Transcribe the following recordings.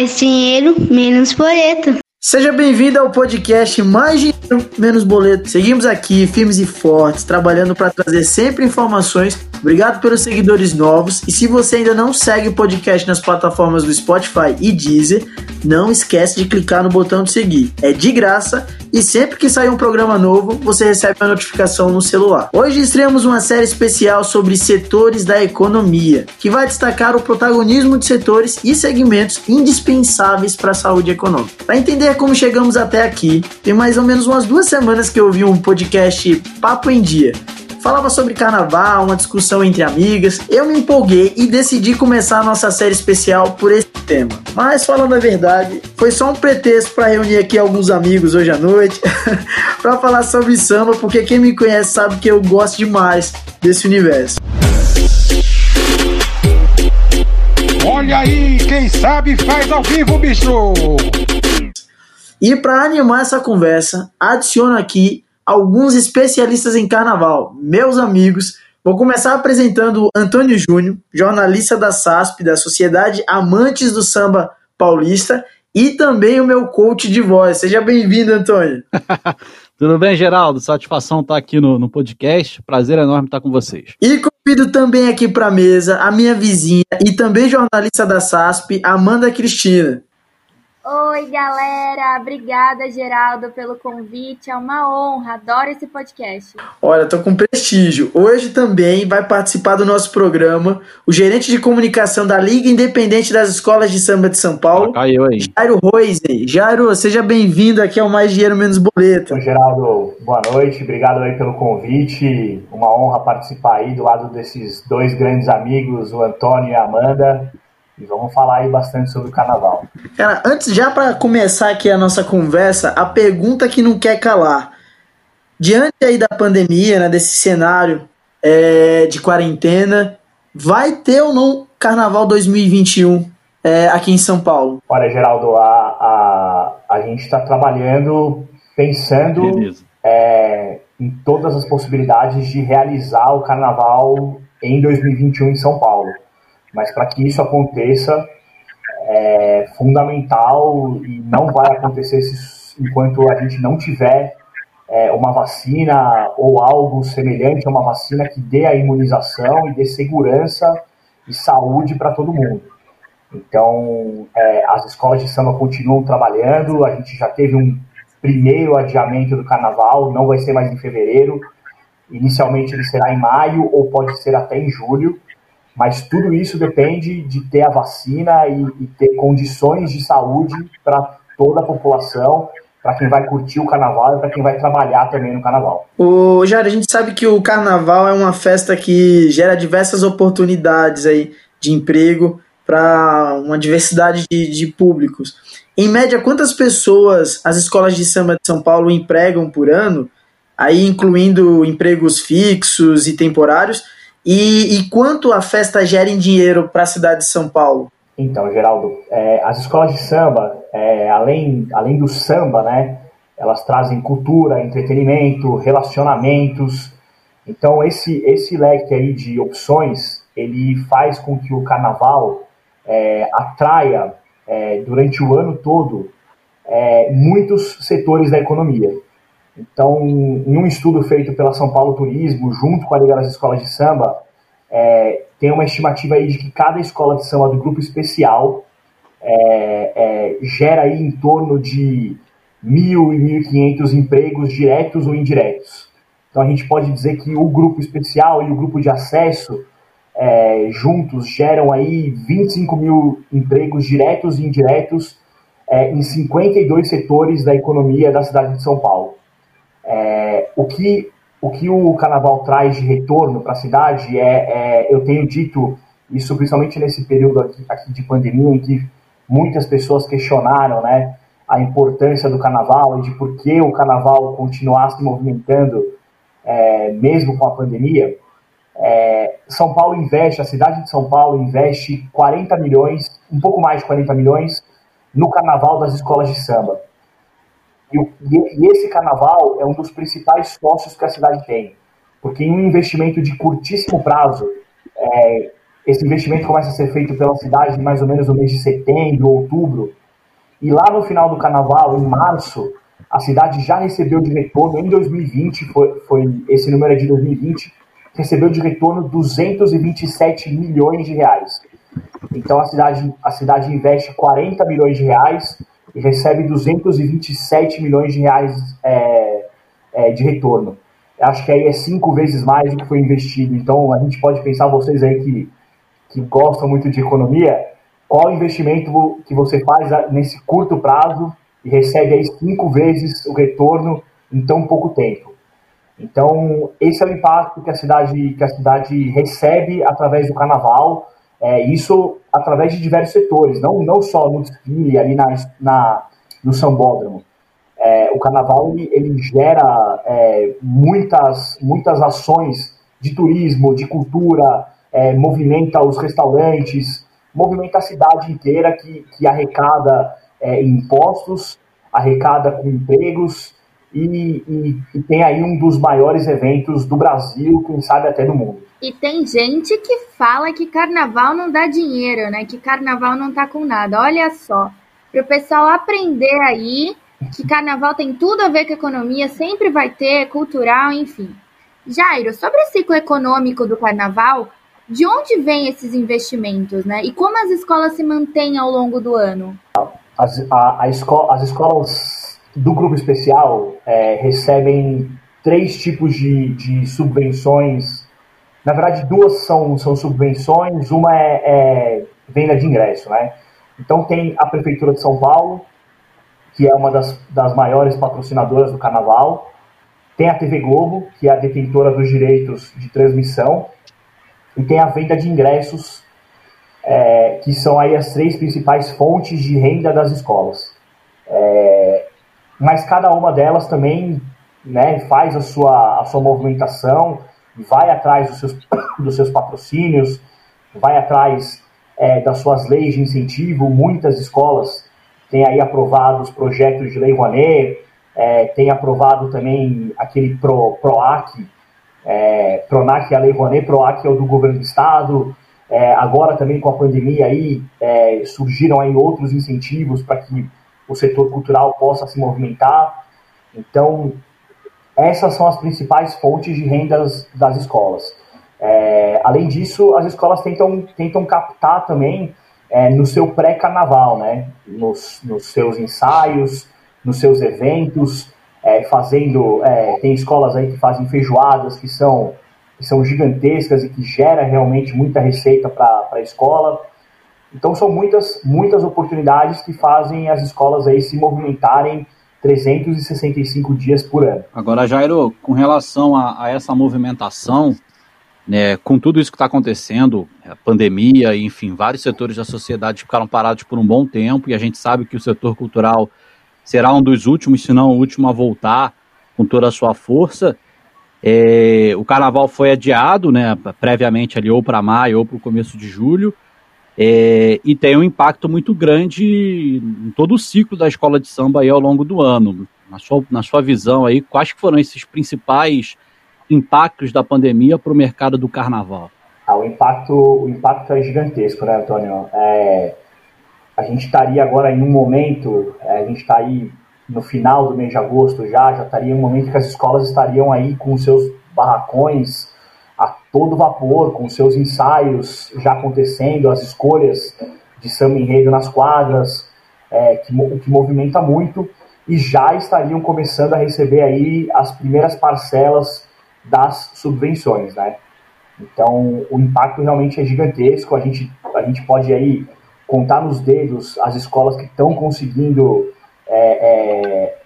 Mais dinheiro, menos boleto. Seja bem-vindo ao podcast Mais Dinheiro, Menos Boleto. Seguimos aqui, firmes e fortes, trabalhando para trazer sempre informações. Obrigado pelos seguidores novos. E se você ainda não segue o podcast nas plataformas do Spotify e Deezer, não esquece de clicar no botão de seguir. É de graça e sempre que sair um programa novo, você recebe uma notificação no celular. Hoje estreamos uma série especial sobre setores da economia, que vai destacar o protagonismo de setores e segmentos indispensáveis para a saúde econômica. Para entender como chegamos até aqui, tem mais ou menos umas duas semanas que eu ouvi um podcast Papo em Dia. Falava sobre carnaval, uma discussão entre amigas. Eu me empolguei e decidi começar a nossa série especial por esse tema. Mas falando a verdade, foi só um pretexto para reunir aqui alguns amigos hoje à noite para falar sobre samba, porque quem me conhece sabe que eu gosto demais desse universo. Olha aí, quem sabe faz ao vivo, bicho! E para animar essa conversa, adiciono aqui alguns especialistas em carnaval, meus amigos. Vou começar apresentando Antônio Júnior, jornalista da SASP, da Sociedade Amantes do Samba Paulista, e também o meu coach de voz. Seja bem-vindo, Antônio. Tudo bem, Geraldo? Satisfação estar aqui no, no podcast. Prazer enorme estar com vocês. E convido também aqui para a mesa a minha vizinha e também jornalista da SASP, Amanda Cristina. Oi, galera! Obrigada, Geraldo, pelo convite. É uma honra, adoro esse podcast. Olha, tô com prestígio. Hoje também vai participar do nosso programa o gerente de comunicação da Liga Independente das Escolas de Samba de São Paulo, ah, caiu aí. Jairo Roisen. Jairo, seja bem-vindo aqui ao Mais Dinheiro Menos Boleto. Oi, Geraldo, boa noite. Obrigado aí pelo convite. Uma honra participar aí do lado desses dois grandes amigos, o Antônio e a Amanda. E vamos falar aí bastante sobre o carnaval. Cara, antes, já para começar aqui a nossa conversa, a pergunta que não quer calar. Diante aí da pandemia, né, desse cenário é, de quarentena, vai ter ou não Carnaval 2021 é, aqui em São Paulo? Olha, Geraldo, a, a, a gente está trabalhando pensando é, em todas as possibilidades de realizar o Carnaval em 2021 em São Paulo. Mas para que isso aconteça, é fundamental e não vai acontecer enquanto a gente não tiver é, uma vacina ou algo semelhante a uma vacina que dê a imunização e dê segurança e saúde para todo mundo. Então, é, as escolas de samba continuam trabalhando, a gente já teve um primeiro adiamento do carnaval, não vai ser mais em fevereiro, inicialmente ele será em maio ou pode ser até em julho, mas tudo isso depende de ter a vacina e, e ter condições de saúde para toda a população, para quem vai curtir o carnaval e para quem vai trabalhar também no carnaval. O Jair, a gente sabe que o carnaval é uma festa que gera diversas oportunidades aí de emprego para uma diversidade de, de públicos. Em média, quantas pessoas as escolas de samba de São Paulo empregam por ano? Aí incluindo empregos fixos e temporários e, e quanto a festa gera em dinheiro para a cidade de São Paulo? Então, Geraldo, é, as escolas de samba, é, além, além do samba, né, elas trazem cultura, entretenimento, relacionamentos. Então, esse, esse leque aí de opções, ele faz com que o carnaval é, atraia, é, durante o ano todo, é, muitos setores da economia. Então, em um estudo feito pela São Paulo Turismo, junto com a Liga das Escolas de Samba, é, tem uma estimativa aí de que cada escola de samba do grupo especial é, é, gera aí em torno de mil e mil e quinhentos empregos diretos ou indiretos. Então a gente pode dizer que o grupo especial e o grupo de acesso é, juntos geram aí 25 mil empregos diretos e indiretos é, em 52 setores da economia da cidade de São Paulo. É, o, que, o que o carnaval traz de retorno para a cidade é, é, eu tenho dito isso principalmente nesse período aqui, aqui, de pandemia, em que muitas pessoas questionaram né, a importância do carnaval e de por que o carnaval continuar se movimentando é, mesmo com a pandemia. É, São Paulo investe, a cidade de São Paulo investe 40 milhões, um pouco mais de 40 milhões, no carnaval das escolas de samba. E, e, esse carnaval é um dos principais sócios que a cidade tem, porque em um investimento de curtíssimo prazo, é, esse investimento começa a ser feito pela cidade mais ou menos no mês de setembro, outubro. E lá no final do carnaval, em março, a cidade já recebeu de retorno, em 2020, foi, foi esse número é de 2020, recebeu de retorno 227 milhões de reais. Então a cidade, a cidade investe 40 milhões de reais recebe 227 milhões de reais é, é, de retorno. Acho que aí é cinco vezes mais do que foi investido. Então a gente pode pensar, vocês aí que, que gostam muito de economia, qual investimento que você faz nesse curto prazo e recebe aí cinco vezes o retorno em tão pouco tempo. Então, esse é o impacto que a cidade, que a cidade recebe através do carnaval, é, isso através de diversos setores, não, não só no desfile, ali na, na, no sambódromo. É, o carnaval ele, ele gera é, muitas, muitas ações de turismo, de cultura, é, movimenta os restaurantes, movimenta a cidade inteira que, que arrecada é, impostos, arrecada com empregos e, e, e, tem aí um dos maiores eventos do Brasil, quem sabe até do mundo. E tem gente que fala que carnaval não dá dinheiro, né? Que carnaval não tá com nada. Olha só, para o pessoal aprender aí que carnaval tem tudo a ver com economia, sempre vai ter, cultural, enfim. Jairo, sobre o ciclo econômico do carnaval, de onde vêm esses investimentos, né? E como as escolas se mantêm ao longo do ano? As, a, a escola, as escolas do grupo especial é, recebem três tipos de, de subvenções na verdade, duas são, são subvenções, uma é, é venda de ingresso, né? Então tem a Prefeitura de São Paulo, que é uma das, das maiores patrocinadoras do carnaval, tem a TV Globo, que é a detentora dos direitos de transmissão, e tem a venda de ingressos, é, que são aí as três principais fontes de renda das escolas. É, mas cada uma delas também né, faz a sua, a sua movimentação, vai atrás dos seus, dos seus patrocínios, vai atrás é, das suas leis de incentivo. Muitas escolas têm aí aprovado os projetos de Lei Rouanet, é, tem aprovado também aquele Pro, PROAC, é, PRONAC é a Lei Rouanet, PROAC é o do governo do Estado. É, agora também com a pandemia aí, é, surgiram aí outros incentivos para que o setor cultural possa se movimentar. Então, essas são as principais fontes de rendas das escolas. É, além disso, as escolas tentam, tentam captar também é, no seu pré-carnaval, né? Nos, nos, seus ensaios, nos seus eventos, é, fazendo. É, tem escolas aí que fazem feijoadas que são, que são gigantescas e que gera realmente muita receita para a escola. Então são muitas, muitas oportunidades que fazem as escolas aí se movimentarem 365 dias por ano. Agora, Jairo, com relação a, a essa movimentação, né, com tudo isso que está acontecendo, a pandemia, enfim, vários setores da sociedade ficaram parados por um bom tempo e a gente sabe que o setor cultural será um dos últimos, se não o último a voltar com toda a sua força. É, o carnaval foi adiado, né, previamente ali ou para maio ou para o começo de julho. É, e tem um impacto muito grande em todo o ciclo da escola de samba aí ao longo do ano. Na sua, na sua visão aí, quais foram esses principais impactos da pandemia para o mercado do carnaval? Ah, o, impacto, o impacto é gigantesco, né, Antônio? É, a gente estaria agora em um momento, é, a gente está aí no final do mês de agosto já, já estaria em um momento que as escolas estariam aí com seus barracões todo vapor, com seus ensaios já acontecendo, as escolhas de samba enredo nas quadras, é, que, que movimenta muito, e já estariam começando a receber aí as primeiras parcelas das subvenções, né? Então, o impacto realmente é gigantesco, a gente, a gente pode aí contar nos dedos as escolas que estão conseguindo é, é,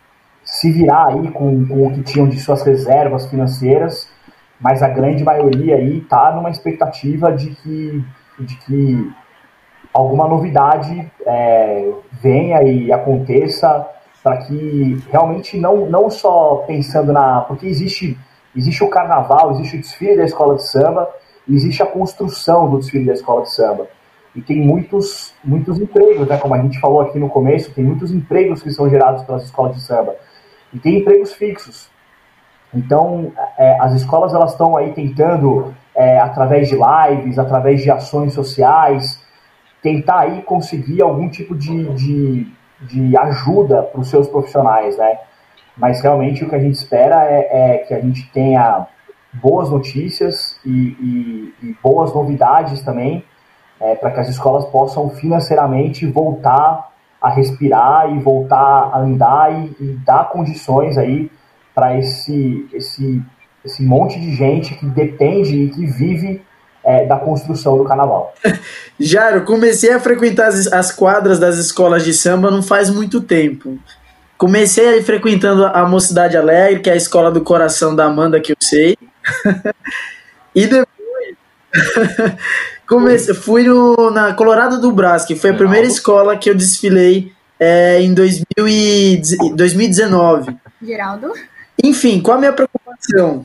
se virar aí com, com o que tinham de suas reservas financeiras, mas a grande maioria aí está numa expectativa de que, de que alguma novidade é, venha e aconteça para que realmente não, não só pensando na. Porque existe, existe o carnaval, existe o desfile da escola de samba, existe a construção do desfile da escola de samba. E tem muitos, muitos empregos, né? como a gente falou aqui no começo, tem muitos empregos que são gerados pelas escolas de samba. E tem empregos fixos. Então, é, as escolas elas estão aí tentando é, através de lives, através de ações sociais, tentar aí conseguir algum tipo de, de, de ajuda para os seus profissionais, né? Mas realmente o que a gente espera é, é que a gente tenha boas notícias e, e, e boas novidades também, é, para que as escolas possam financeiramente voltar a respirar e voltar a andar e, e dar condições aí para esse, esse, esse monte de gente que depende e que vive é, da construção do carnaval. Jairo, comecei a frequentar as, as, quadras das escolas de samba não faz muito tempo. Comecei ali frequentando a Mocidade Alegre, que é a escola do coração da Amanda, que eu sei. e depois comecei, fui no, na Colorado do Brás, que foi a primeira escola que eu desfilei é, em 2000 e, 2019. Geraldo? Enfim, qual a minha preocupação?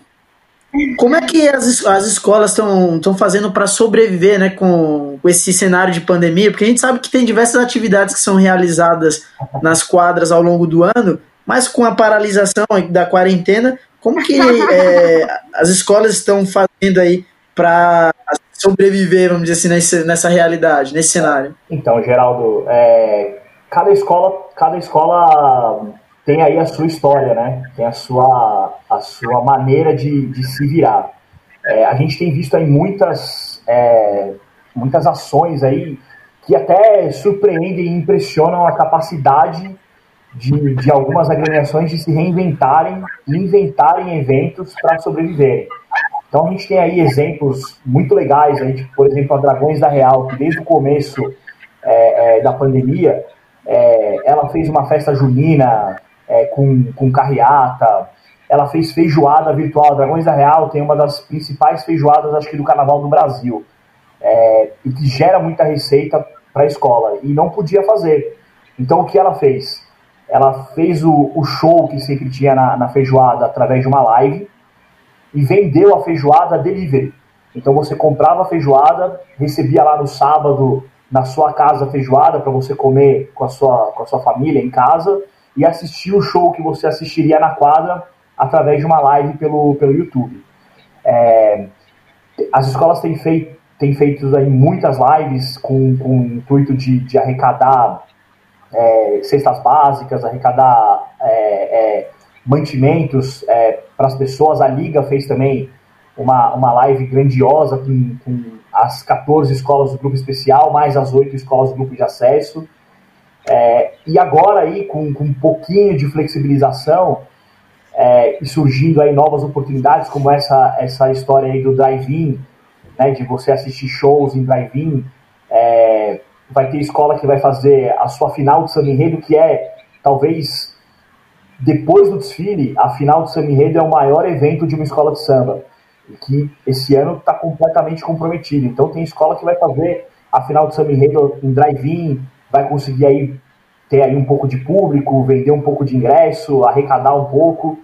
Como é que as, as escolas estão fazendo para sobreviver né, com, com, esse cenário de pandemia? Porque a gente sabe que tem diversas atividades que são realizadas nas quadras ao longo do ano, mas com a paralisação da quarentena, como que é, as escolas estão fazendo aí para sobreviver, vamos dizer assim, nesse, nessa realidade, nesse cenário? Então, Geraldo, é, cada escola, cada escola tem aí a sua história, né? Tem a sua, a sua maneira de, de se virar. É, a gente tem visto aí muitas, é, muitas ações aí que até surpreendem e impressionam a capacidade de, de algumas agremiações de se reinventarem e inventarem eventos para sobreviverem. Então a gente tem aí exemplos muito legais, aí, tipo, por exemplo, a Dragões da Real, que desde o começo é, é da pandemia, é, ela fez uma festa junina é, com, com carreata, ela fez feijoada virtual. Dragões da Real tem uma das principais feijoadas, acho que, do Carnaval do Brasil, é, e que gera muita receita para a escola, e não podia fazer. Então, o que ela fez? Ela fez o, o show que sempre tinha na, na feijoada através de uma live e vendeu a feijoada delivery. Então, você comprava a feijoada, recebia lá no sábado na sua casa a feijoada para você comer com a sua, com a sua família em casa e assistir o show que você assistiria na quadra através de uma live pelo, pelo YouTube. É, as escolas têm feito, têm feito aí muitas lives com, com o intuito de, de arrecadar é, cestas básicas, arrecadar é, é mantimentos é, para as pessoas. A Liga fez também uma, uma live grandiosa com, com as 14 escolas do grupo especial, mais as 8 escolas do grupo de acesso. É, e agora aí, com, com, um pouquinho de flexibilização é, e surgindo aí novas oportunidades, como essa, essa história aí do drive-in, né, de você assistir shows em drive-in, é, vai ter escola que vai fazer a sua final de samba enredo, que é, talvez, depois do desfile, a final de samba enredo é o maior evento de uma escola de samba, que esse ano está completamente comprometido. Então tem escola que vai fazer a final de samba enredo em drive-in, vai conseguir aí ter aí um pouco de público, vender um pouco de ingresso, arrecadar um pouco.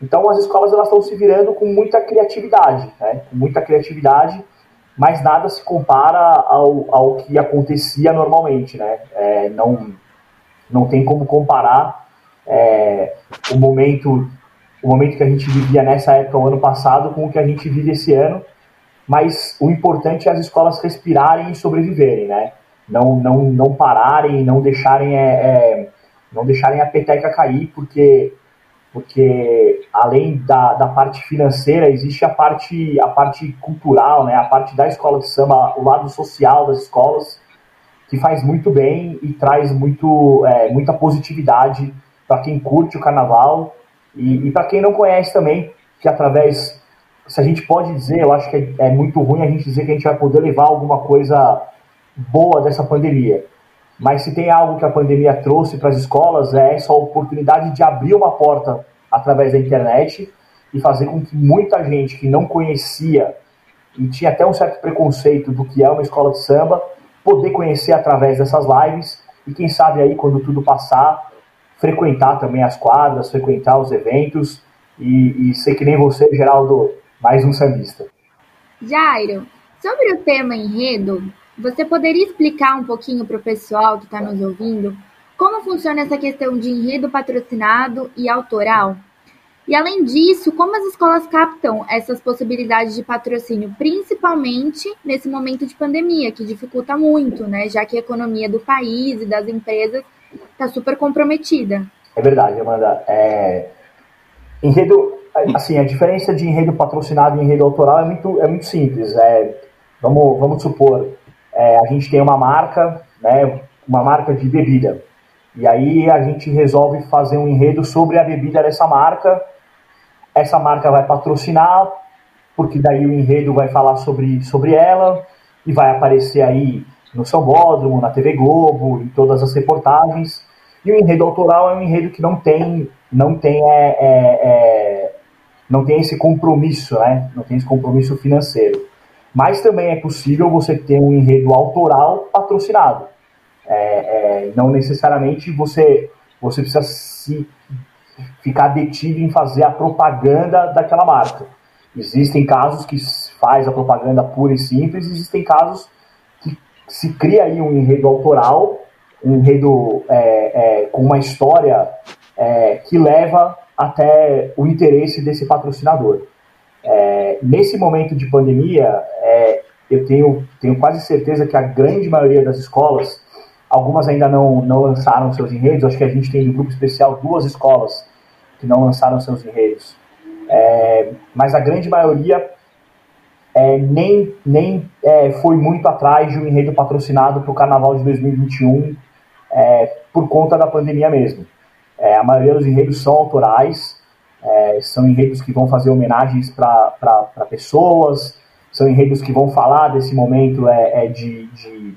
Então as escolas elas estão se virando com muita criatividade, né? com muita criatividade, mas nada se compara ao, ao que acontecia normalmente, né? É, não, não tem como comparar é, o momento o momento que a gente vivia nessa época, o ano passado, com o que a gente vive esse ano, mas o importante é as escolas respirarem e sobreviverem, né? Não, não, não pararem, não deixarem, é, é, não deixarem a peteca cair, porque, porque além da, da parte financeira, existe a parte, a parte cultural, né, a parte da escola de samba, o lado social das escolas, que faz muito bem e traz muito, é, muita positividade para quem curte o carnaval e, e para quem não conhece também, que através, se a gente pode dizer, eu acho que é, é muito ruim a gente dizer que a gente vai poder levar alguma coisa boa dessa pandemia. Mas se tem algo que a pandemia trouxe para as escolas é essa oportunidade de abrir uma porta através da internet e fazer com que muita gente que não conhecia e tinha até um certo preconceito do que é uma escola de samba, poder conhecer através dessas lives e quem sabe aí quando tudo passar, frequentar também as quadras, frequentar os eventos e, e ser que nem você, Geraldo, mais um sambista. Jairo, sobre o tema enredo, você poderia explicar um pouquinho para o pessoal que está nos ouvindo como funciona essa questão de enredo patrocinado e autoral? E além disso, como as escolas captam essas possibilidades de patrocínio, principalmente nesse momento de pandemia, que dificulta muito, né? Já que a economia do país e das empresas está super comprometida. É verdade, Amanda. É... Enredo, assim, a diferença de enredo patrocinado e enredo autoral é muito, é muito simples. É... Vamos, vamos supor, é, a gente tem uma marca, né? Uma marca de bebida. E aí a gente resolve fazer um enredo sobre a bebida dessa marca essa marca vai patrocinar, porque daí o enredo vai falar sobre, sobre ela e vai aparecer aí no São Bódromo, na TV Globo, em todas as reportagens. E o enredo autoral é um enredo que não tem, não tem, é, é, é, não tem esse compromisso, né? Não tem esse compromisso financeiro. Mas também é possível você ter um enredo autoral patrocinado. É, é, não necessariamente você, você precisa se ficar detido em fazer a propaganda daquela marca. Existem casos que faz a propaganda pura e simples, existem casos que se cria aí um enredo autoral, um enredo é, é, com uma história é, que leva até o interesse desse patrocinador. É, nesse momento de pandemia, é, eu tenho, tenho quase certeza que a grande maioria das escolas Algumas ainda não, não lançaram seus enredos. Acho que a gente tem no grupo especial duas escolas que não lançaram seus enredos. É, mas a grande maioria é, nem, nem é, foi muito atrás de um enredo patrocinado para o Carnaval de 2021 é, por conta da pandemia mesmo. A maioria dos enredos são autorais, é, são enredos que vão fazer homenagens para pessoas, são enredos que vão falar desse momento é, de, de,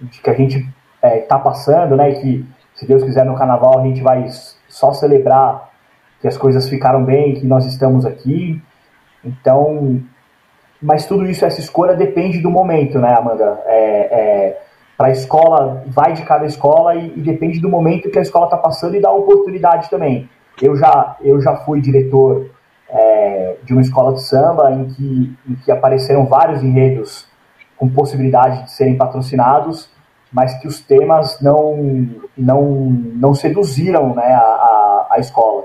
de, que a gente está é, passando, né? Que, se Deus quiser, no carnaval a gente vai só celebrar que as coisas ficaram bem, que nós estamos aqui. Então, mas tudo isso, essa escolha depende do momento, né, Amanda? É, é, Para a escola, vai de cada escola e, e, depende do momento que a escola está passando e da oportunidade também. Eu já, eu já fui diretor é, de uma escola de samba em que, em que apareceram vários enredos com possibilidade de serem patrocinados mas que os temas não, não, não seduziram né, a, a, a escola.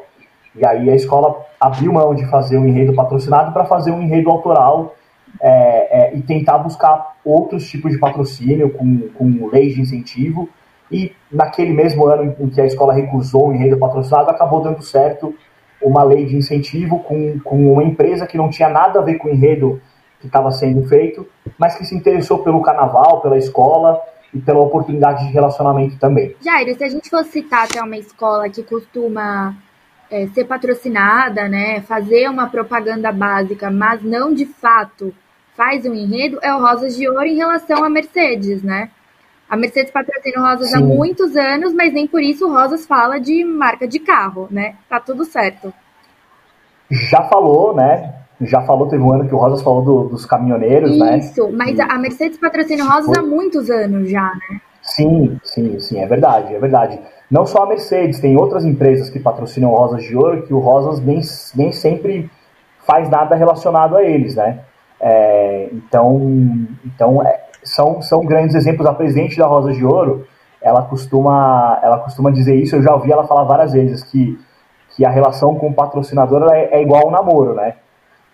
E aí a escola abriu mão de fazer um enredo patrocinado para fazer um enredo autoral é, é, e tentar buscar outros tipos de patrocínio com, com leis de incentivo. E naquele mesmo ano em que a escola recusou o enredo patrocinado, acabou dando certo uma lei de incentivo com, com uma empresa que não tinha nada a ver com o enredo que estava sendo feito, mas que se interessou pelo carnaval, pela escola e pela oportunidade de relacionamento também. Jairo, se a gente fosse citar até uma escola que costuma é, ser patrocinada, né, fazer uma propaganda básica, mas não de fato faz um enredo, é o Rosas de Ouro em relação à Mercedes, né? A Mercedes patrocina o Rosas Sim. há muitos anos, mas nem por isso o Rosas fala de marca de carro, né? Tá tudo certo. Já falou, né? já falou, teve um ano que o Rosas falou do, dos caminhoneiros, Isso, né? Isso, mas a Mercedes patrocina o Rosas Foi. há muitos anos já, né? Sim, sim, sim, é verdade, é verdade. Não só a Mercedes, tem outras empresas que patrocinam o Rosas de Ouro que o Rosas nem, nem sempre faz nada relacionado a eles, né? É, então, então é, são, são grandes exemplos. A presidente da Rosas de Ouro, ela costuma, ela costuma dizer isso, eu já ouvi ela falar várias vezes, que, que a relação com o patrocinador é, é igual ao namoro, né?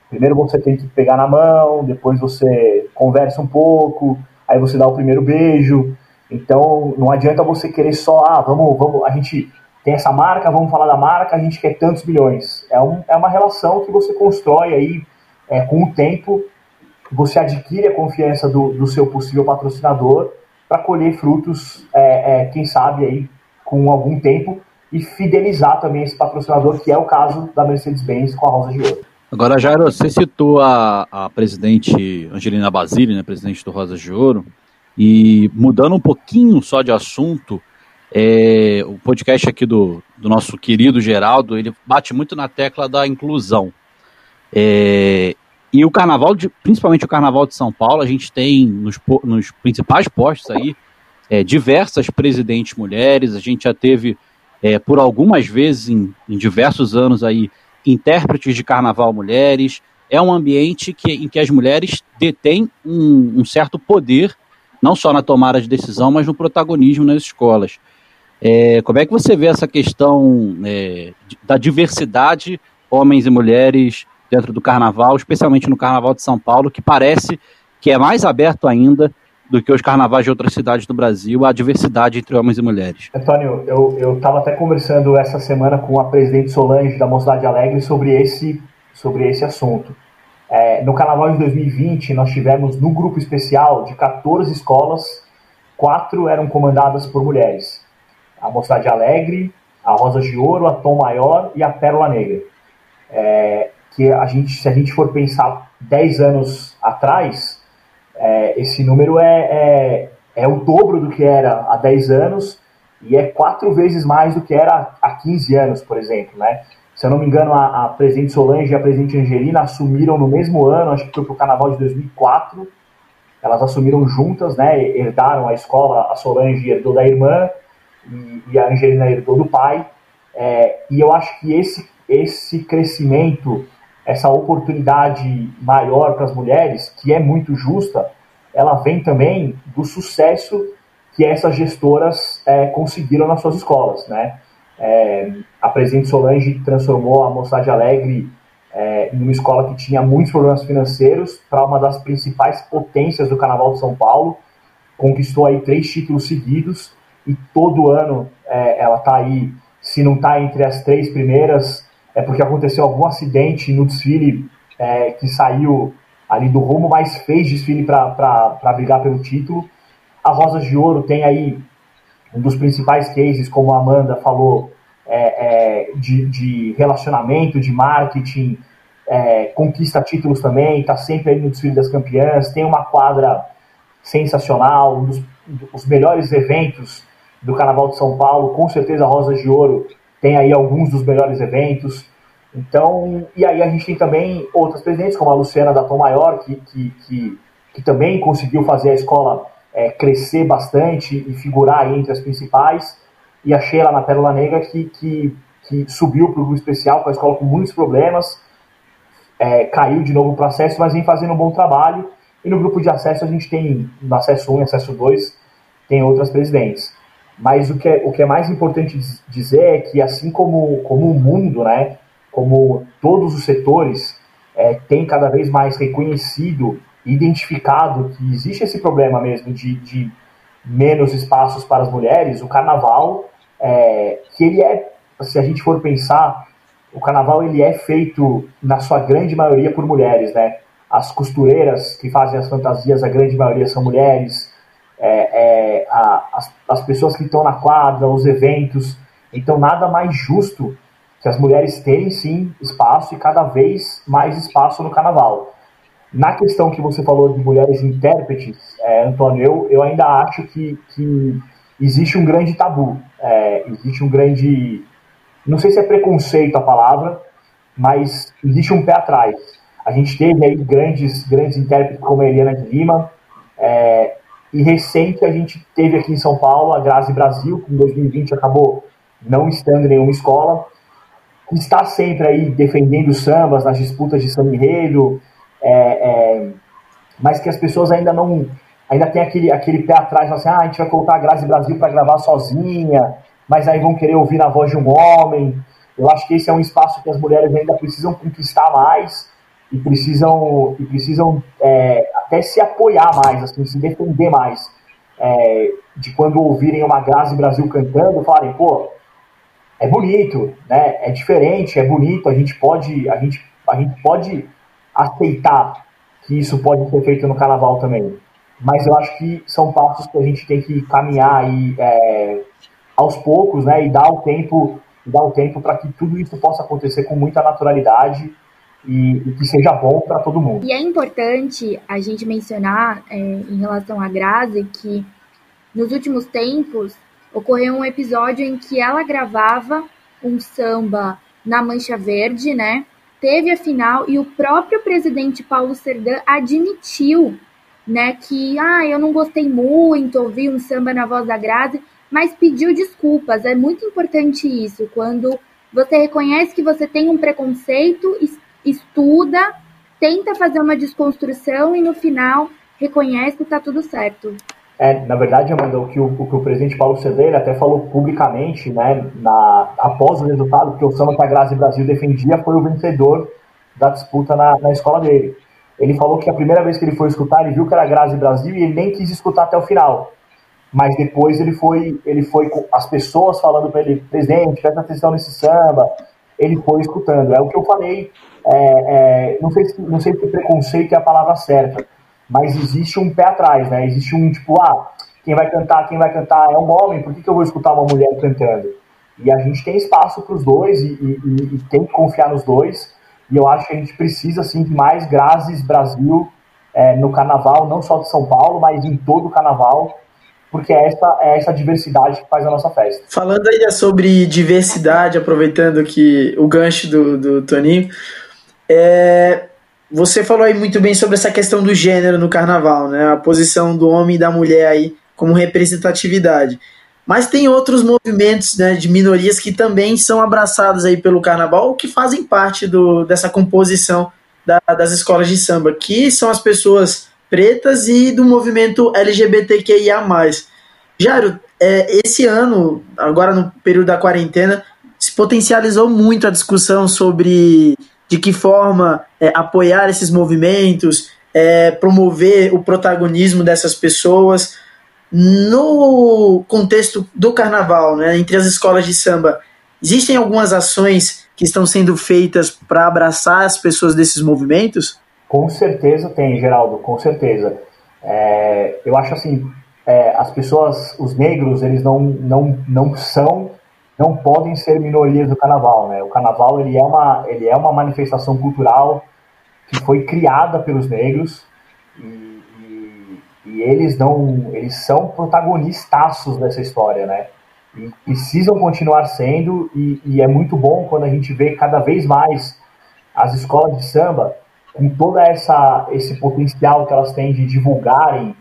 Primeiro você tem que pegar na mão, depois você conversa um pouco, aí você dá o primeiro beijo. Então não adianta você querer só, ah, vamos, vamos, a gente tem essa marca, vamos falar da marca, a gente quer tantos milhões. É, um, é uma relação que você constrói aí é, com o tempo, você adquire a confiança do, do seu possível patrocinador para colher frutos, é, é, quem sabe aí com algum tempo e fidelizar também esse patrocinador, que é o caso da Mercedes-Benz com a Rosa de Ouro. Agora, Jairo, você citou a, a presidente Angelina Basile, né, presidente do Rosas de Ouro, e mudando um pouquinho só de assunto, é, o podcast aqui do, do nosso querido Geraldo, ele bate muito na tecla da inclusão. É, e o carnaval, de, principalmente o carnaval de São Paulo, a gente tem nos, nos principais postos aí é, diversas presidentes mulheres, a gente já teve é, por algumas vezes em, em diversos anos aí intérpretes de carnaval mulheres. É um ambiente que, em que as mulheres detêm um, um certo poder, não só na tomada de decisão, mas no protagonismo nas escolas. É, como é que você vê essa questão é, da diversidade homens e mulheres dentro do carnaval, especialmente no carnaval de São Paulo, que parece que é mais aberto ainda do que os carnavais de outras cidades do Brasil, a diversidade entre homens e mulheres. Antônio, eu estava até conversando essa semana com a presidente Solange da Mocidade Alegre sobre esse, sobre esse assunto. É, no Carnaval de 2020, nós tivemos no grupo especial de 14 escolas, quatro eram comandadas por mulheres. A Mocidade Alegre, a Rosa de Ouro, a Tom Maior e a Pérola Negra. É, que a gente, se a gente for pensar 10 anos atrás, é, esse número é, é, é, o dobro do que era há 10 anos e é quatro vezes mais do que era há 15 anos, por exemplo. Né? Se eu não me engano, a, a presidente Solange e a presidente Angelina assumiram no mesmo ano, acho que foi para o carnaval de 2004. Elas assumiram juntas, né, herdaram a escola, a Solange herdou da irmã e, e a Angelina herdou do pai. É, e eu acho que esse, esse crescimento essa oportunidade maior para as mulheres, que é muito justa, ela vem também do sucesso que essas gestoras é, conseguiram nas suas escolas, né? É, a presidente Solange transformou a Mocidade Alegre é, em uma escola que tinha muitos problemas financeiros para uma das principais potências do Carnaval de São Paulo, conquistou aí três títulos seguidos e todo ano é, ela está aí, se não está entre as três primeiras, é porque aconteceu algum acidente no desfile é, que saiu ali do rumo, mas fez desfile para brigar pelo título. A Rosas de Ouro tem aí um dos principais cases, como a Amanda falou, é, é, de, de, relacionamento, de marketing, é, conquista títulos também, está sempre aí no desfile das campeãs, tem uma quadra sensacional, um dos, dos melhores eventos do Carnaval de São Paulo, com certeza Rosas de Ouro tem aí alguns dos melhores eventos. Então, e aí a gente tem também outras presidentes, como a Luciana da Tom Maior, que, que, que, que também conseguiu fazer a escola é, crescer bastante e figurar entre as principais, e a Sheila na Pérola Negra, que, que, que subiu para o grupo especial com a escola com muitos problemas, é, caiu de novo o processo, mas vem fazendo um bom trabalho. E no grupo de acesso a gente tem, no acesso 1 e acesso 2, tem outras presidentes. Mas o que é, o que é mais importante dizer é que, assim como, como o mundo, né, como todos os setores, é, tem cada vez mais reconhecido identificado que existe esse problema mesmo de, de menos espaços para as mulheres, o carnaval, é, que ele é, se a gente for pensar, o carnaval ele é feito, na sua grande maioria, por mulheres, né? As costureiras que fazem as fantasias, a grande maioria são mulheres, é, é, a, as, as pessoas que estão na quadra, os eventos. Então, nada mais justo que as mulheres terem sim espaço e cada vez mais espaço no carnaval. Na questão que você falou de mulheres intérpretes, é, Antônio, eu, eu ainda acho que, que existe um grande tabu, é, existe um grande. Não sei se é preconceito a palavra, mas existe um pé atrás. A gente teve aí grandes, grandes intérpretes como a Eliana de Lima, é, e recente a gente teve aqui em São Paulo a Grazi Brasil, que em 2020 acabou não estando em nenhuma escola, que está sempre aí defendendo sambas nas disputas de samba enredo, é, é, mas que as pessoas ainda não ainda tem aquele, aquele pé atrás, assim, ah, a gente vai colocar a Grazi Brasil para gravar sozinha, mas aí vão querer ouvir na voz de um homem. Eu acho que esse é um espaço que as mulheres ainda precisam conquistar mais e precisam, e precisam é, até se apoiar mais, assim, se defender mais. É, de quando ouvirem uma Grazi Brasil cantando, falarem, pô, é bonito, né? É diferente, é bonito, a gente pode, a gente, a gente pode aceitar que isso pode ser feito no carnaval também. Mas eu acho que são passos que a gente tem que caminhar aí é, aos poucos, né? E dar o tempo, dar o tempo para que tudo isso possa acontecer com muita naturalidade e, e que seja bom para todo mundo. E é importante a gente mencionar é, em relação à Grazi que nos últimos tempos ocorreu um episódio em que ela gravava um samba na Mancha Verde, né? Teve a final e o próprio presidente Paulo Serdã admitiu, né, que ah, eu não gostei muito, ouvi um samba na voz da Grazi, mas pediu desculpas. É muito importante isso, quando você reconhece que você tem um preconceito estuda, tenta fazer uma desconstrução e no final reconhece que está tudo certo. É, na verdade, Amanda, o que o, o, que o presidente Paulo Cedeira até falou publicamente, né, na, após o resultado, que o Samba que a Grazi Brasil defendia foi o vencedor da disputa na, na escola dele. Ele falou que a primeira vez que ele foi escutar, ele viu que era Grazi Brasil e ele nem quis escutar até o final. Mas depois ele foi, ele foi com as pessoas falando para ele, presidente, presta atenção nesse samba. Ele foi escutando. É o que eu falei. É, é, não, sei se, não sei se preconceito é a palavra certa mas existe um pé atrás, né? Existe um tipo, ah, quem vai cantar, quem vai cantar é um homem, por que, que eu vou escutar uma mulher cantando? E a gente tem espaço para os dois e, e, e, tem que confiar nos dois. E eu acho que a gente precisa, assim, de mais Grazes Brasil é, no carnaval, não só de São Paulo, mas em todo o carnaval, porque é essa, é essa diversidade que faz a nossa festa. Falando aí sobre diversidade, aproveitando que o gancho do, do Toninho, é, você falou aí muito bem sobre essa questão do gênero no carnaval, né? A posição do homem e da mulher aí como representatividade. Mas tem outros movimentos né, de minorias que também são abraçados aí pelo carnaval, que fazem parte do, dessa composição da, das escolas de samba, que são as pessoas pretas e do movimento LGBTQIA+. Jairo, é, esse ano, agora no período da quarentena, se potencializou muito a discussão sobre de que forma é, apoiar esses movimentos, é, promover o protagonismo dessas pessoas. No contexto do carnaval, né, entre as escolas de samba, existem algumas ações que estão sendo feitas para abraçar as pessoas desses movimentos? Com certeza tem, Geraldo, com certeza. É, eu acho assim, é, as pessoas, os negros, eles não, não, não são não podem ser minorias do carnaval, né? O carnaval ele é uma ele é uma manifestação cultural que foi criada pelos negros e, e, e eles não eles são protagonistas dessa história, né? E precisam continuar sendo e, e é muito bom quando a gente vê cada vez mais as escolas de samba com toda essa esse potencial que elas têm de divulgarem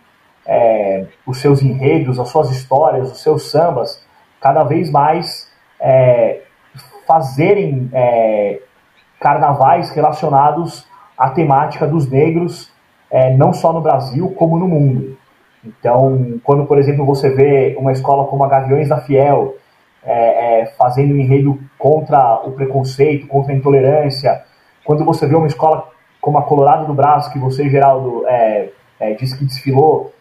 é, os seus enredos, as suas histórias, os seus sambas, cada vez mais é, fazerem é, carnavais relacionados à temática dos negros, é, não só no Brasil, como no mundo. Então, quando, por exemplo, você vê uma escola como a Gaviões da Fiel é, é, fazendo um enredo contra o preconceito, contra a intolerância, quando você vê uma escola como a Colorado do Braço, que você, Geraldo, é, disse que desfilou,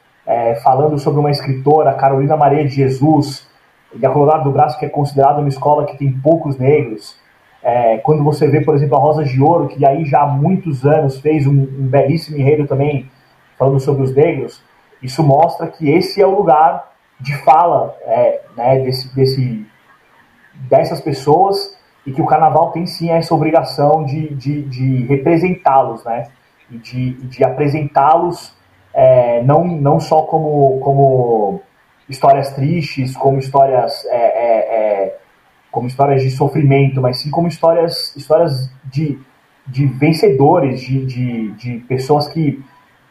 falando sobre uma escritora, Carolina Maria de Jesus, e a Colorado do Braço, que é considerada uma escola que tem poucos negros. É, quando você vê, por exemplo, a Rosa de Ouro, que aí já há muitos anos fez um, um belíssimo enredo também falando sobre os negros, isso mostra que esse é o lugar de fala é, né, desse, desse, dessas pessoas e que o carnaval tem sim essa obrigação de, de, de representá-los, né? E de, de apresentá-los é, não, não só como, como histórias tristes, como histórias é, é, é, como histórias de sofrimento, mas sim como histórias histórias de, de vencedores, de, de, de pessoas que,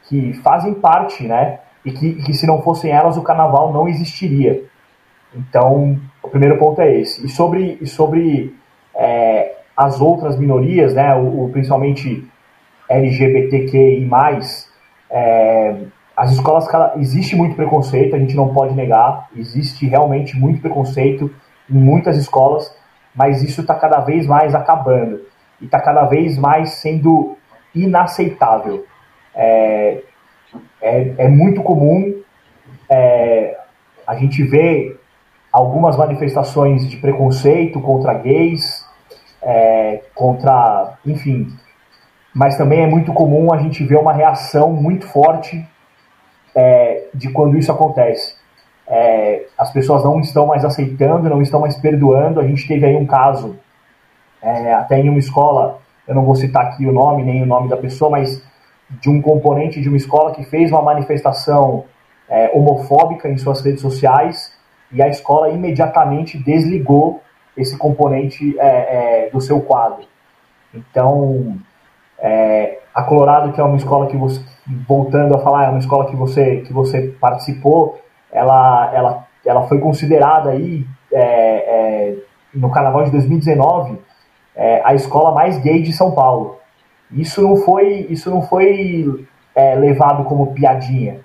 que fazem parte, né? E que, que se não fossem elas o carnaval não existiria. Então, o primeiro ponto é esse. E sobre, e sobre é, as outras minorias, né, o, o principalmente LGBTQI+, é, as escolas, existe muito preconceito, a gente não pode negar, existe realmente muito preconceito em muitas escolas, mas isso está cada vez mais acabando e está cada vez mais sendo inaceitável. É, é, é muito comum é, a gente ver algumas manifestações de preconceito contra gays, é, contra, enfim, mas também é muito comum a gente ver uma reação muito forte é, de quando isso acontece. É, as pessoas não estão mais aceitando, não estão mais perdoando. A gente teve aí um caso, é, até em uma escola, eu não vou citar aqui o nome nem o nome da pessoa, mas de um componente de uma escola que fez uma manifestação é, homofóbica em suas redes sociais e a escola imediatamente desligou esse componente é, é, do seu quadro. Então, é, a Colorado, que é uma escola que você, voltando a falar, é uma escola que você, que você participou, ela, ela, ela foi considerada aí, é, é, no Carnaval de 2019, é, a escola mais gay de São Paulo. Isso não foi, isso não foi levado como piadinha.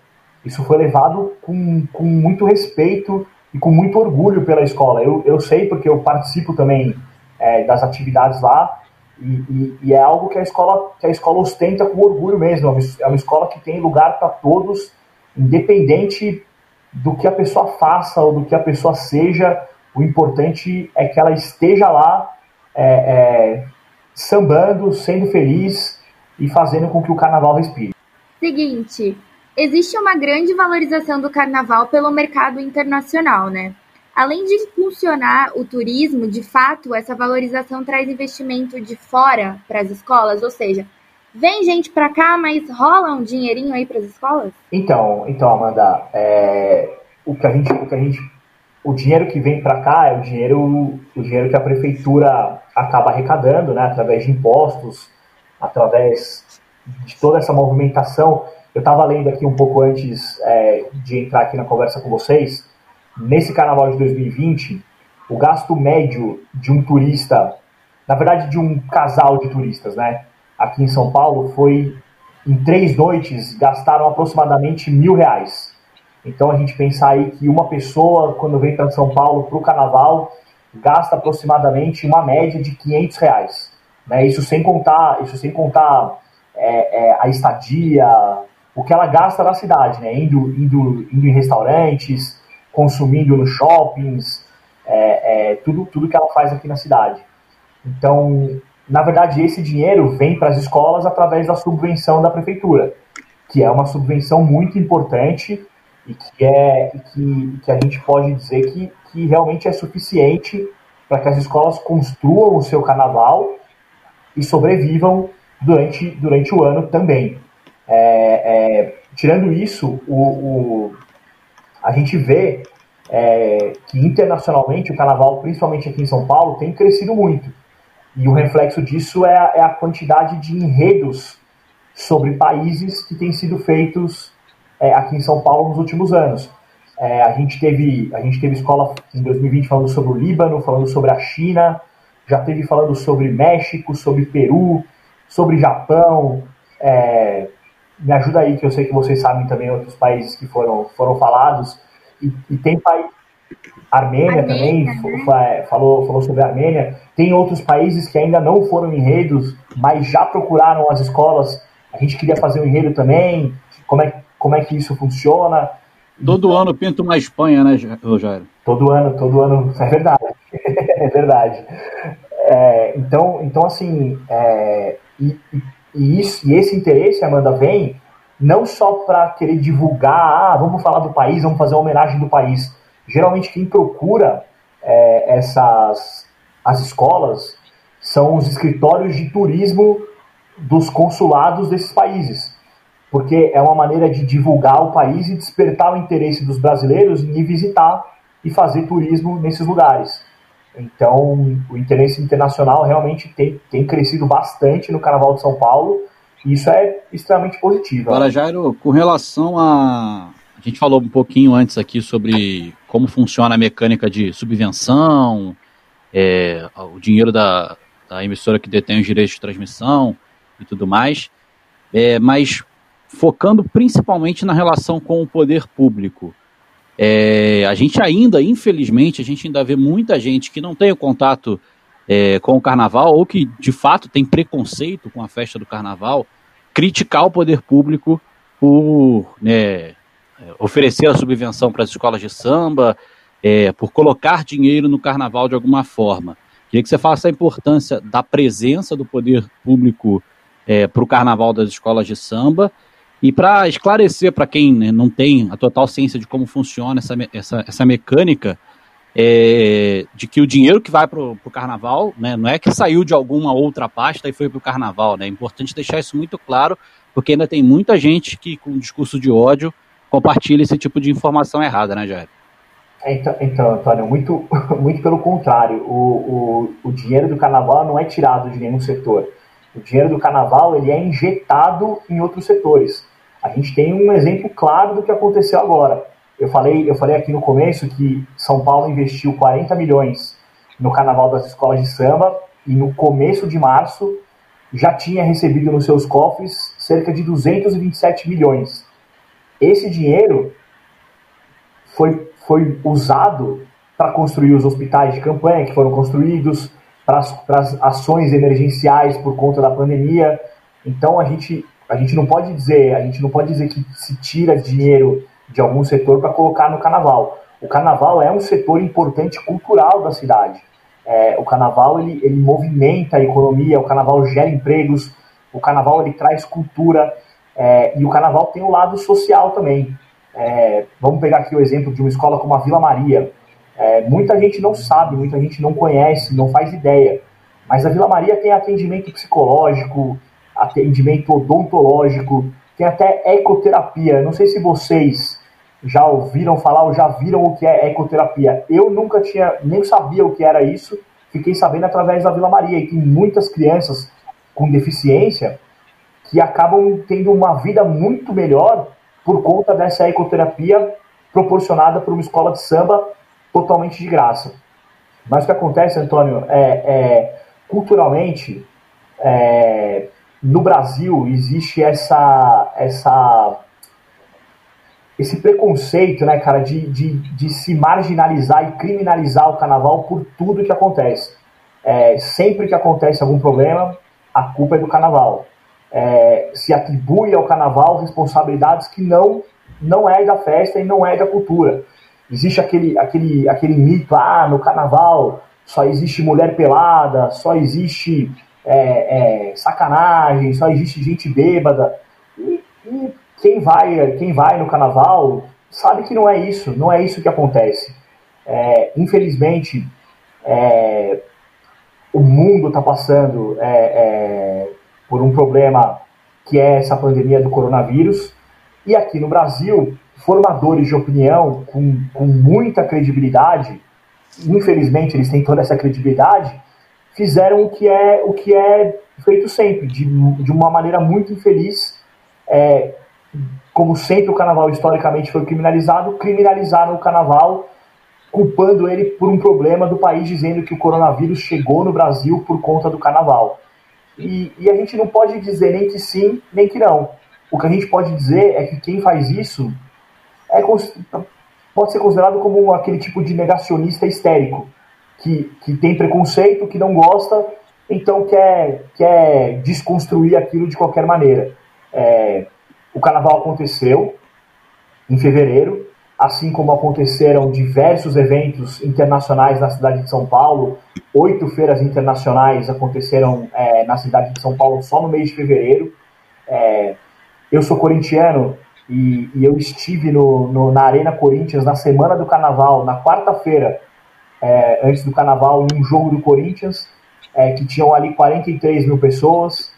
isso foi levado com, com muito respeito e com muito orgulho pela escola. Eu, eu sei porque eu participo também é, das atividades lá e, e, e, é algo que a escola que a escola ostenta com orgulho mesmo. É uma, é escola que tem lugar para todos, independente do que a pessoa faça ou do que a pessoa seja. O importante é que ela esteja lá é, é, sambando, sendo feliz e fazendo com que o carnaval respire. Seguinte, existe uma grande valorização do carnaval pelo mercado internacional, né? Além de funcionar o turismo, de fato, essa valorização traz investimento de fora para as escolas, ou seja, vem gente para cá, mas rola um dinheirinho aí para as escolas? Então, então, Amanda, é, o que a gente, o que a gente, o dinheiro que vem para cá é o dinheiro, o dinheiro que a prefeitura acaba arrecadando, né, através de impostos, através de toda essa movimentação. Eu estava lendo aqui um pouco antes é, de entrar aqui na conversa com vocês. Nesse carnaval de 2020, o gasto médio de um turista, na verdade de um casal de turistas, né, aqui em São Paulo, foi em três noites gastaram aproximadamente mil reais. Então a gente pensar aí que uma pessoa, quando vem para São Paulo para o carnaval, gasta aproximadamente uma média de 500 reais. Né? Isso sem contar, isso sem contar é, é, a estadia, o que ela gasta na cidade, né? indo, indo, indo em restaurantes, consumindo nos shoppings, é, é, tudo, tudo que ela faz aqui na cidade. Então, na verdade, esse dinheiro vem para as escolas através da subvenção da prefeitura, que é uma subvenção muito importante e que, é, que, que a gente pode dizer que, que realmente é suficiente para que as escolas construam o seu carnaval e sobrevivam durante, durante o ano também. É, é, tirando isso, o, o, a gente vê é, que internacionalmente o carnaval, principalmente aqui em São Paulo, tem crescido muito. E o reflexo disso é a, é a quantidade de enredos sobre países que têm sido feitos é, aqui em São Paulo nos últimos anos. É, a, gente teve, a gente teve escola em 2020 falando sobre o Líbano, falando sobre a China, já teve falando sobre México, sobre Peru, sobre Japão. Me ajuda aí, que eu sei que vocês sabem também outros países que foram, foram falados. E, e tem país. Armênia, Armênia também né? falou, falou sobre a Armênia. Tem outros países que ainda não foram enredos, mas já procuraram as escolas. A gente queria fazer um enredo também. Como é, como é que isso funciona? Todo então, ano pinta uma Espanha, né, Rogério? Todo ano, todo ano, é verdade. é verdade. É, então, então, assim, é, e, e, isso, e esse interesse, Amanda, vem não só para querer divulgar, ah, vamos falar do país, vamos fazer uma homenagem do país. Geralmente quem procura é, essas as escolas são os escritórios de turismo dos consulados desses países, porque é uma maneira de divulgar o país e despertar o interesse dos brasileiros em ir visitar e fazer turismo nesses lugares. Então, o interesse internacional realmente tem, tem crescido bastante no Carnaval de São Paulo e isso é extremamente positivo. Agora, Jairo, com relação a. A gente falou um pouquinho antes aqui sobre como funciona a mecânica de subvenção, é, o dinheiro da, da, emissora que detém os direitos de transmissão e tudo mais, é, mas focando principalmente na relação com o poder público. É, a gente ainda, infelizmente, a gente ainda vê muita gente que não tem o contato é, com o carnaval ou que de fato tem preconceito com a festa do carnaval, criticar o poder público por né, oferecer a subvenção para as escolas de samba, é, por colocar dinheiro no carnaval de alguma forma. Queria que você falasse a importância da presença do poder público é, para o carnaval das escolas de samba e para esclarecer para quem né, não tem a total ciência de como funciona essa, essa, essa mecânica, é, de que o dinheiro que vai para o carnaval né, não é que saiu de alguma outra pasta e foi para o carnaval. Né, é importante deixar isso muito claro, porque ainda tem muita gente que, com discurso de ódio, compartilha esse tipo de informação errada, né, Jair? Então, então, Antônio, muito, muito pelo contrário. O, o, o dinheiro do carnaval não é tirado de nenhum setor. O dinheiro do carnaval ele é injetado em outros setores. A gente tem um exemplo claro do que aconteceu agora. Eu falei, eu falei aqui no começo que São Paulo investiu 40 milhões no Carnaval das Escolas de Samba e no começo de março já tinha recebido nos seus cofres cerca de 227 milhões. esse dinheiro foi, foi usado para construir os hospitais de campanha que foram construídos, para as ações emergenciais por conta da pandemia. Então a gente, a gente não pode dizer, a gente não pode dizer que se tira dinheiro de algum setor para colocar no carnaval. O carnaval é um setor importante cultural da cidade. É, o carnaval ele, ele movimenta a economia, o carnaval gera empregos, o carnaval ele traz cultura é, e o carnaval tem o um lado social também. É, vamos pegar aqui o exemplo de uma escola como a Vila Maria. É, muita gente não sabe, muita gente não conhece, não faz ideia. Mas a Vila Maria tem atendimento psicológico, atendimento odontológico, tem até ecoterapia. Não sei se vocês já ouviram falar ou já viram o que é ecoterapia. Eu nunca tinha, nem sabia o que era isso, fiquei sabendo através da Vila Maria. E tem muitas crianças com deficiência que acabam tendo uma vida muito melhor por conta dessa ecoterapia proporcionada por uma escola de samba totalmente de graça. Mas o que acontece, Antônio, é, é culturalmente, é, no Brasil existe essa, essa esse preconceito, né, cara, de, de, de se marginalizar e criminalizar o carnaval por tudo que acontece. É, sempre que acontece algum problema, a culpa é do carnaval. É, se atribui ao carnaval responsabilidades que não não é da festa e não é da cultura. Existe aquele, aquele, aquele mito, ah, no carnaval só existe mulher pelada, só existe é, é, sacanagem, só existe gente bêbada. E, e quem vai, quem vai no carnaval sabe que não é isso, não é isso que acontece. É, infelizmente, é, o mundo está passando é, é, por um problema que é essa pandemia do coronavírus, e aqui no Brasil, formadores de opinião com, com muita credibilidade, infelizmente eles têm toda essa credibilidade, fizeram o que é, o que é feito sempre, de, de uma maneira muito infeliz, é, como sempre o carnaval historicamente foi criminalizado, criminalizaram o carnaval, culpando ele por um problema do país, dizendo que o coronavírus chegou no Brasil por conta do carnaval. E, e a gente não pode dizer nem que sim, nem que não. O que a gente pode dizer é que quem faz isso é, pode ser considerado como aquele tipo de negacionista histérico, que, que tem preconceito, que não gosta, então quer, quer desconstruir aquilo de qualquer maneira. É, o carnaval aconteceu em fevereiro, assim como aconteceram diversos eventos internacionais na cidade de São Paulo. Oito feiras internacionais aconteceram é, na cidade de São Paulo só no mês de fevereiro. É, eu sou corintiano e, e eu estive no, no, na Arena Corinthians na semana do carnaval, na quarta-feira, é, antes do carnaval, num jogo do Corinthians, é, que tinham ali 43 mil pessoas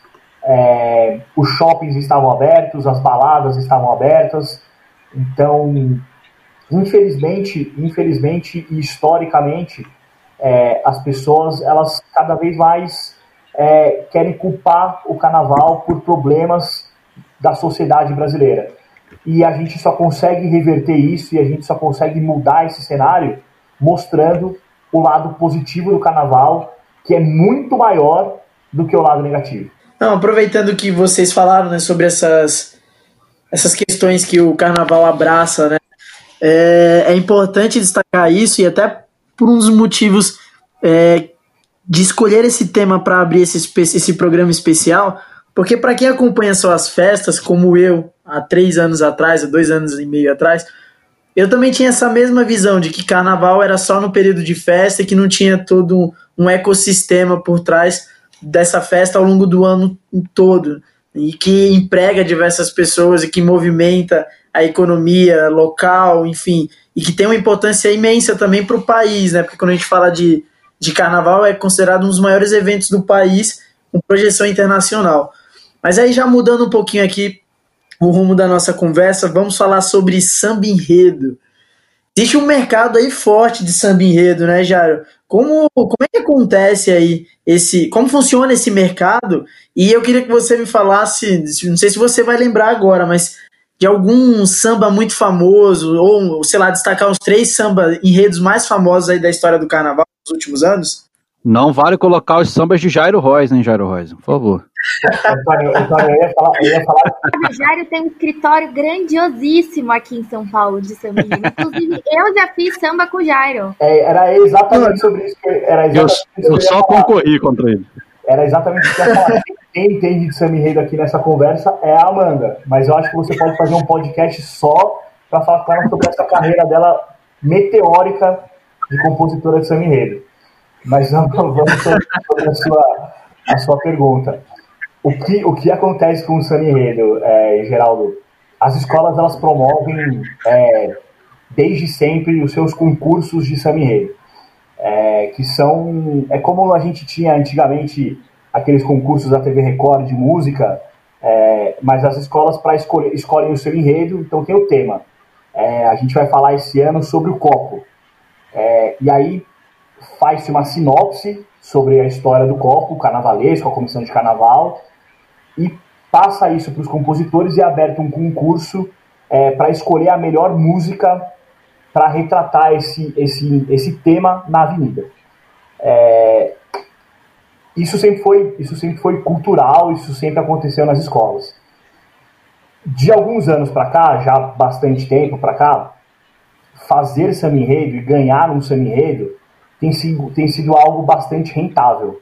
é, os shoppings estavam abertos, as baladas estavam abertas, então, infelizmente, infelizmente e historicamente, é, as pessoas elas cada vez mais é, querem culpar o carnaval por problemas da sociedade brasileira. E a gente só consegue reverter isso e a gente só consegue mudar esse cenário mostrando o lado positivo do carnaval, que é muito maior do que o lado negativo. Não, aproveitando que vocês falaram né, sobre essas, essas questões que o carnaval abraça, né, é, é importante destacar isso e até por uns motivos é, de escolher esse tema para abrir esse, esse programa especial, porque para quem acompanha só as festas, como eu, há três anos atrás, há dois anos e meio atrás, eu também tinha essa mesma visão de que carnaval era só no período de festa e que não tinha todo um ecossistema por trás dessa festa ao longo do ano todo e que emprega diversas pessoas e que movimenta a economia local, enfim, e que tem uma importância imensa também para o país, né? Porque quando a gente fala de, de carnaval, é considerado um dos maiores eventos do país com projeção internacional. Mas aí, já mudando um pouquinho aqui o rumo da nossa conversa, vamos falar sobre samba enredo. Existe um mercado aí forte de samba enredo, né, Jairo? Como, como é que acontece aí esse. Como funciona esse mercado? E eu queria que você me falasse, não sei se você vai lembrar agora, mas de algum samba muito famoso, ou, sei lá, destacar os três samba enredos mais famosos aí da história do carnaval nos últimos anos? Não vale colocar os sambas de Jairo Rosa, hein, Jairo Rosa, por favor. Antônio, Antônio, eu ia falar, eu ia falar O Jairo tem um escritório grandiosíssimo aqui em São Paulo de samba. Inclusive, eu já fiz samba com o Jairo. é, era exatamente sobre isso que era Eu, exatamente eu ia só falar. concorri contra ele. Era exatamente isso que eu ia falar. Quem entende de samba enredo aqui nessa conversa é a Amanda, mas eu acho que você pode fazer um podcast só para falar com ela sobre essa carreira dela meteórica de compositora de samba enredo. Mas vamos, vamos sobre, a, sua, a sua pergunta. O que, o que acontece com o samba enredo, é, Geraldo? As escolas elas promovem é, desde sempre os seus concursos de samba enredo é, que são é como a gente tinha antigamente aqueles concursos da TV Record de música, é, mas as escolas para escolher escolhem o seu enredo, então tem o tema. É, a gente vai falar esse ano sobre o copo. É, e aí faz-se uma sinopse sobre a história do copo, carnavalesco, a comissão de carnaval, e passa isso para os compositores e é aberto um concurso é, para escolher a melhor música para retratar esse, esse, esse tema na avenida. É, isso, sempre foi, isso sempre foi cultural, isso sempre aconteceu nas escolas. De alguns anos para cá, já bastante tempo para cá, fazer samba enredo e ganhar um samba enredo tem sido, tem sido algo bastante rentável.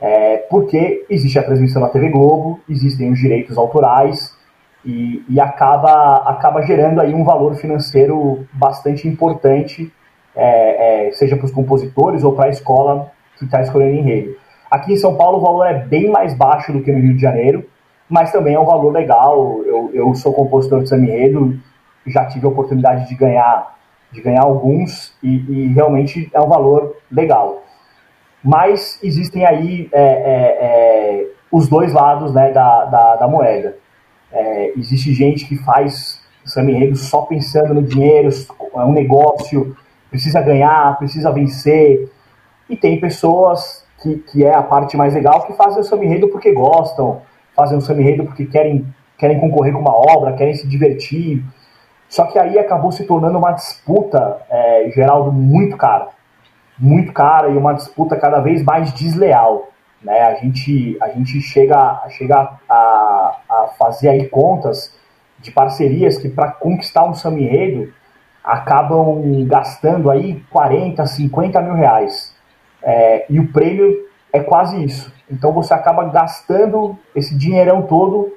É, porque existe a transmissão na TV Globo, existem os direitos autorais, e, e acaba, acaba gerando aí um valor financeiro bastante importante, é, é, seja para os compositores ou para a escola que está escolhendo enredo. Aqui em São Paulo o valor é bem mais baixo do que no Rio de Janeiro, mas também é um valor legal. Eu, eu sou compositor de samba enredo, já tive a oportunidade de ganhar, de ganhar alguns e, e realmente é um valor legal. Mas existem aí é, é, é, os dois lados né, da, da, da moeda. É, existe gente que faz samba só pensando no dinheiro, é um negócio, precisa ganhar, precisa vencer. E tem pessoas que, que é a parte mais legal que fazem o samba porque gostam, fazem o samba porque querem, querem concorrer com uma obra, querem se divertir. Só que aí acabou se tornando uma disputa, é, Geraldo, muito cara. Muito cara e uma disputa cada vez mais desleal. Né? A, gente, a gente chega, chega a, a fazer aí contas de parcerias que para conquistar um samba enredo acabam gastando aí 40, 50 mil reais. É, e o prêmio é quase isso. Então você acaba gastando esse dinheirão todo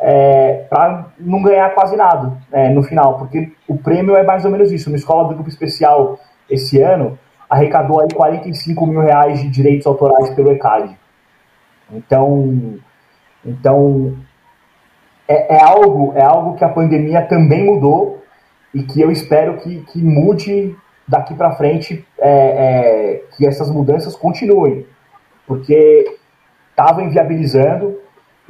é, para não ganhar quase nada é, no final, porque o prêmio é mais ou menos isso. Uma escola do grupo especial esse ano arrecadou aí 45 mil reais de direitos autorais pelo ECAD. Então, então é, é, algo, é algo que a pandemia também mudou e que eu espero que, que mude daqui para frente, é, é, que essas mudanças continuem, porque estava inviabilizando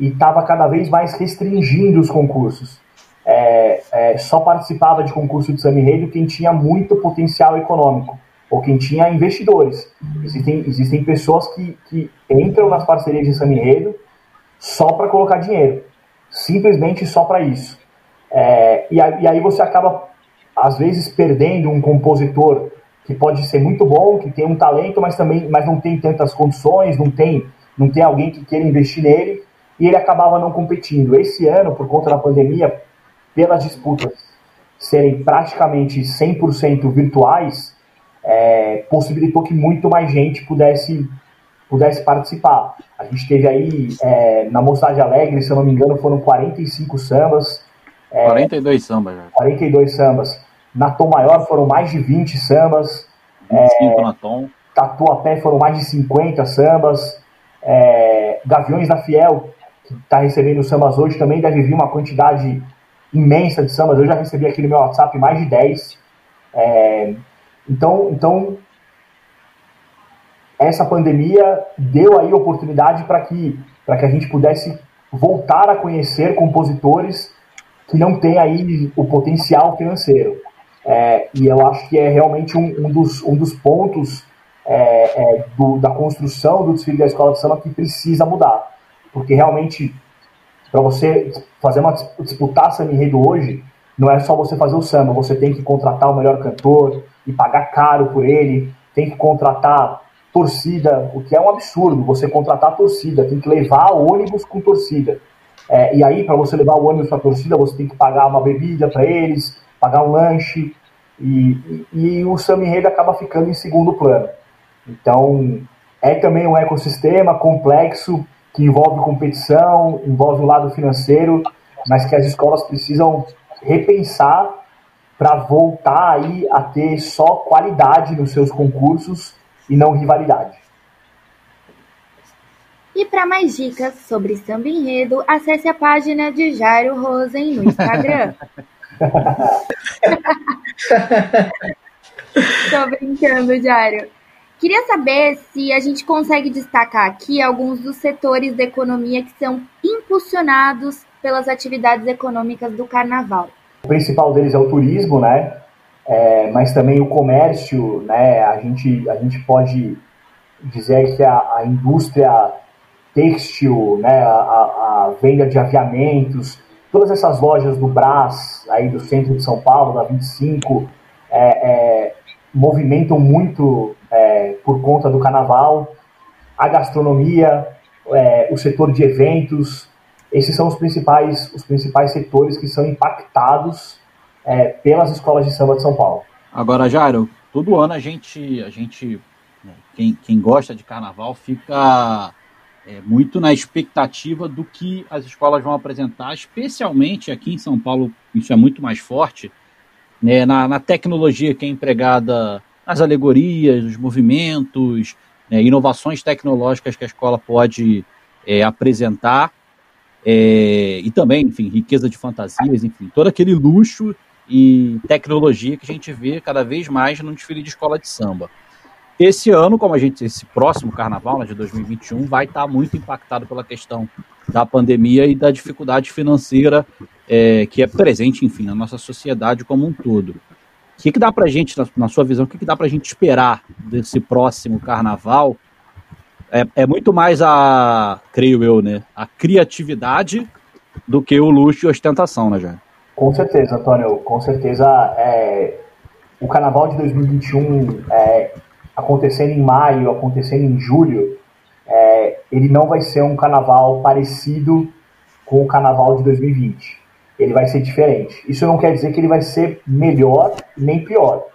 e estava cada vez mais restringindo os concursos. É, é, só participava de concurso de enredo quem tinha muito potencial econômico ou quem tinha investidores. Existem, existem pessoas que, que entram nas parcerias de enredo só para colocar dinheiro, simplesmente só para isso. É, e, e aí você acaba, às vezes, perdendo um compositor que pode ser muito bom, que tem um talento, mas também mas não tem tantas condições, não tem, não tem alguém que queira investir nele, e ele acabava não competindo. Esse ano, por conta da pandemia, pelas disputas serem praticamente 100% virtuais, é, possibilitou que muito mais gente pudesse, pudesse participar. A gente teve aí, é, na Mocidade Alegre, se eu não me engano, foram 45 sambas. É, 42 sambas. Já. 42 sambas. Na Tom Maior foram mais de 20 sambas. 25 na Tom. Tatuapé foram mais de 50 sambas. É, Gaviões da Fiel, que está recebendo sambas hoje, também deve vir uma quantidade imensa de sambas. Eu já recebi aqui no meu WhatsApp mais de 10. É, então, então, essa pandemia deu aí oportunidade para que, que a gente pudesse voltar a conhecer compositores que não têm aí o potencial financeiro. É, e eu acho que é realmente um, um, dos, um dos pontos é, é, do, da construção do desfile da escola de samba que precisa mudar. Porque realmente, para você fazer uma disputar samba enredo hoje, não é só você fazer o samba, você tem que contratar o melhor cantor e pagar caro por ele, tem que contratar torcida, o que é um absurdo, você contratar torcida, tem que levar ônibus com torcida. É, e aí, para você levar o ônibus para a torcida, você tem que pagar uma bebida para eles, pagar um lanche, e, e, e o samba enredo acaba ficando em segundo plano. Então, é também um ecossistema complexo que envolve competição, envolve o lado financeiro, mas que as escolas precisam repensar para voltar aí a ter só qualidade nos seus concursos e não rivalidade. E para mais dicas sobre samba enredo, acesse a página de Jairo Rosen no Instagram. Tô brincando, Jairo. Queria saber se a gente consegue destacar aqui alguns dos setores da economia que são impulsionados pelas atividades econômicas do carnaval. O principal deles é o turismo, né? É, mas também o comércio, né? A gente, a gente pode dizer que a, a indústria têxtil, né? A, a, venda de aviamentos, todas essas lojas do Brás, aí do centro de São Paulo, da 25, é, é, movimentam muito é, por conta do carnaval, a gastronomia, é, o setor de eventos, esses são os principais, os principais setores que são impactados é, pelas escolas de samba de São Paulo. Agora, Jairo, todo ano a gente, a gente né, quem, quem gosta de carnaval fica é, muito na expectativa do que as escolas vão apresentar, especialmente aqui em São Paulo, isso é muito mais forte, né, na, na tecnologia que é empregada as alegorias, os movimentos, né, inovações tecnológicas que a escola pode é, apresentar, é, e também, enfim, riqueza de fantasias, enfim, todo aquele luxo e tecnologia que a gente vê cada vez mais no desfile de escola de samba. Esse ano, como a gente, esse próximo carnaval, né, de 2021, vai estar muito impactado pela questão da pandemia e da dificuldade financeira é, que é presente, enfim, na nossa sociedade como um todo. O que, que dá para gente, na, na, sua visão, o que, que dá para gente esperar desse próximo carnaval? É, é, muito mais a, creio eu, né, a criatividade do que o luxo e ostentação, né, Jair? Com certeza, Antônio, com certeza. É, o carnaval de 2021 é, acontecendo em maio, acontecendo em julho, é, ele não vai ser um carnaval parecido com o carnaval de 2020 ele vai ser diferente. Isso não quer dizer que ele vai ser melhor nem pior,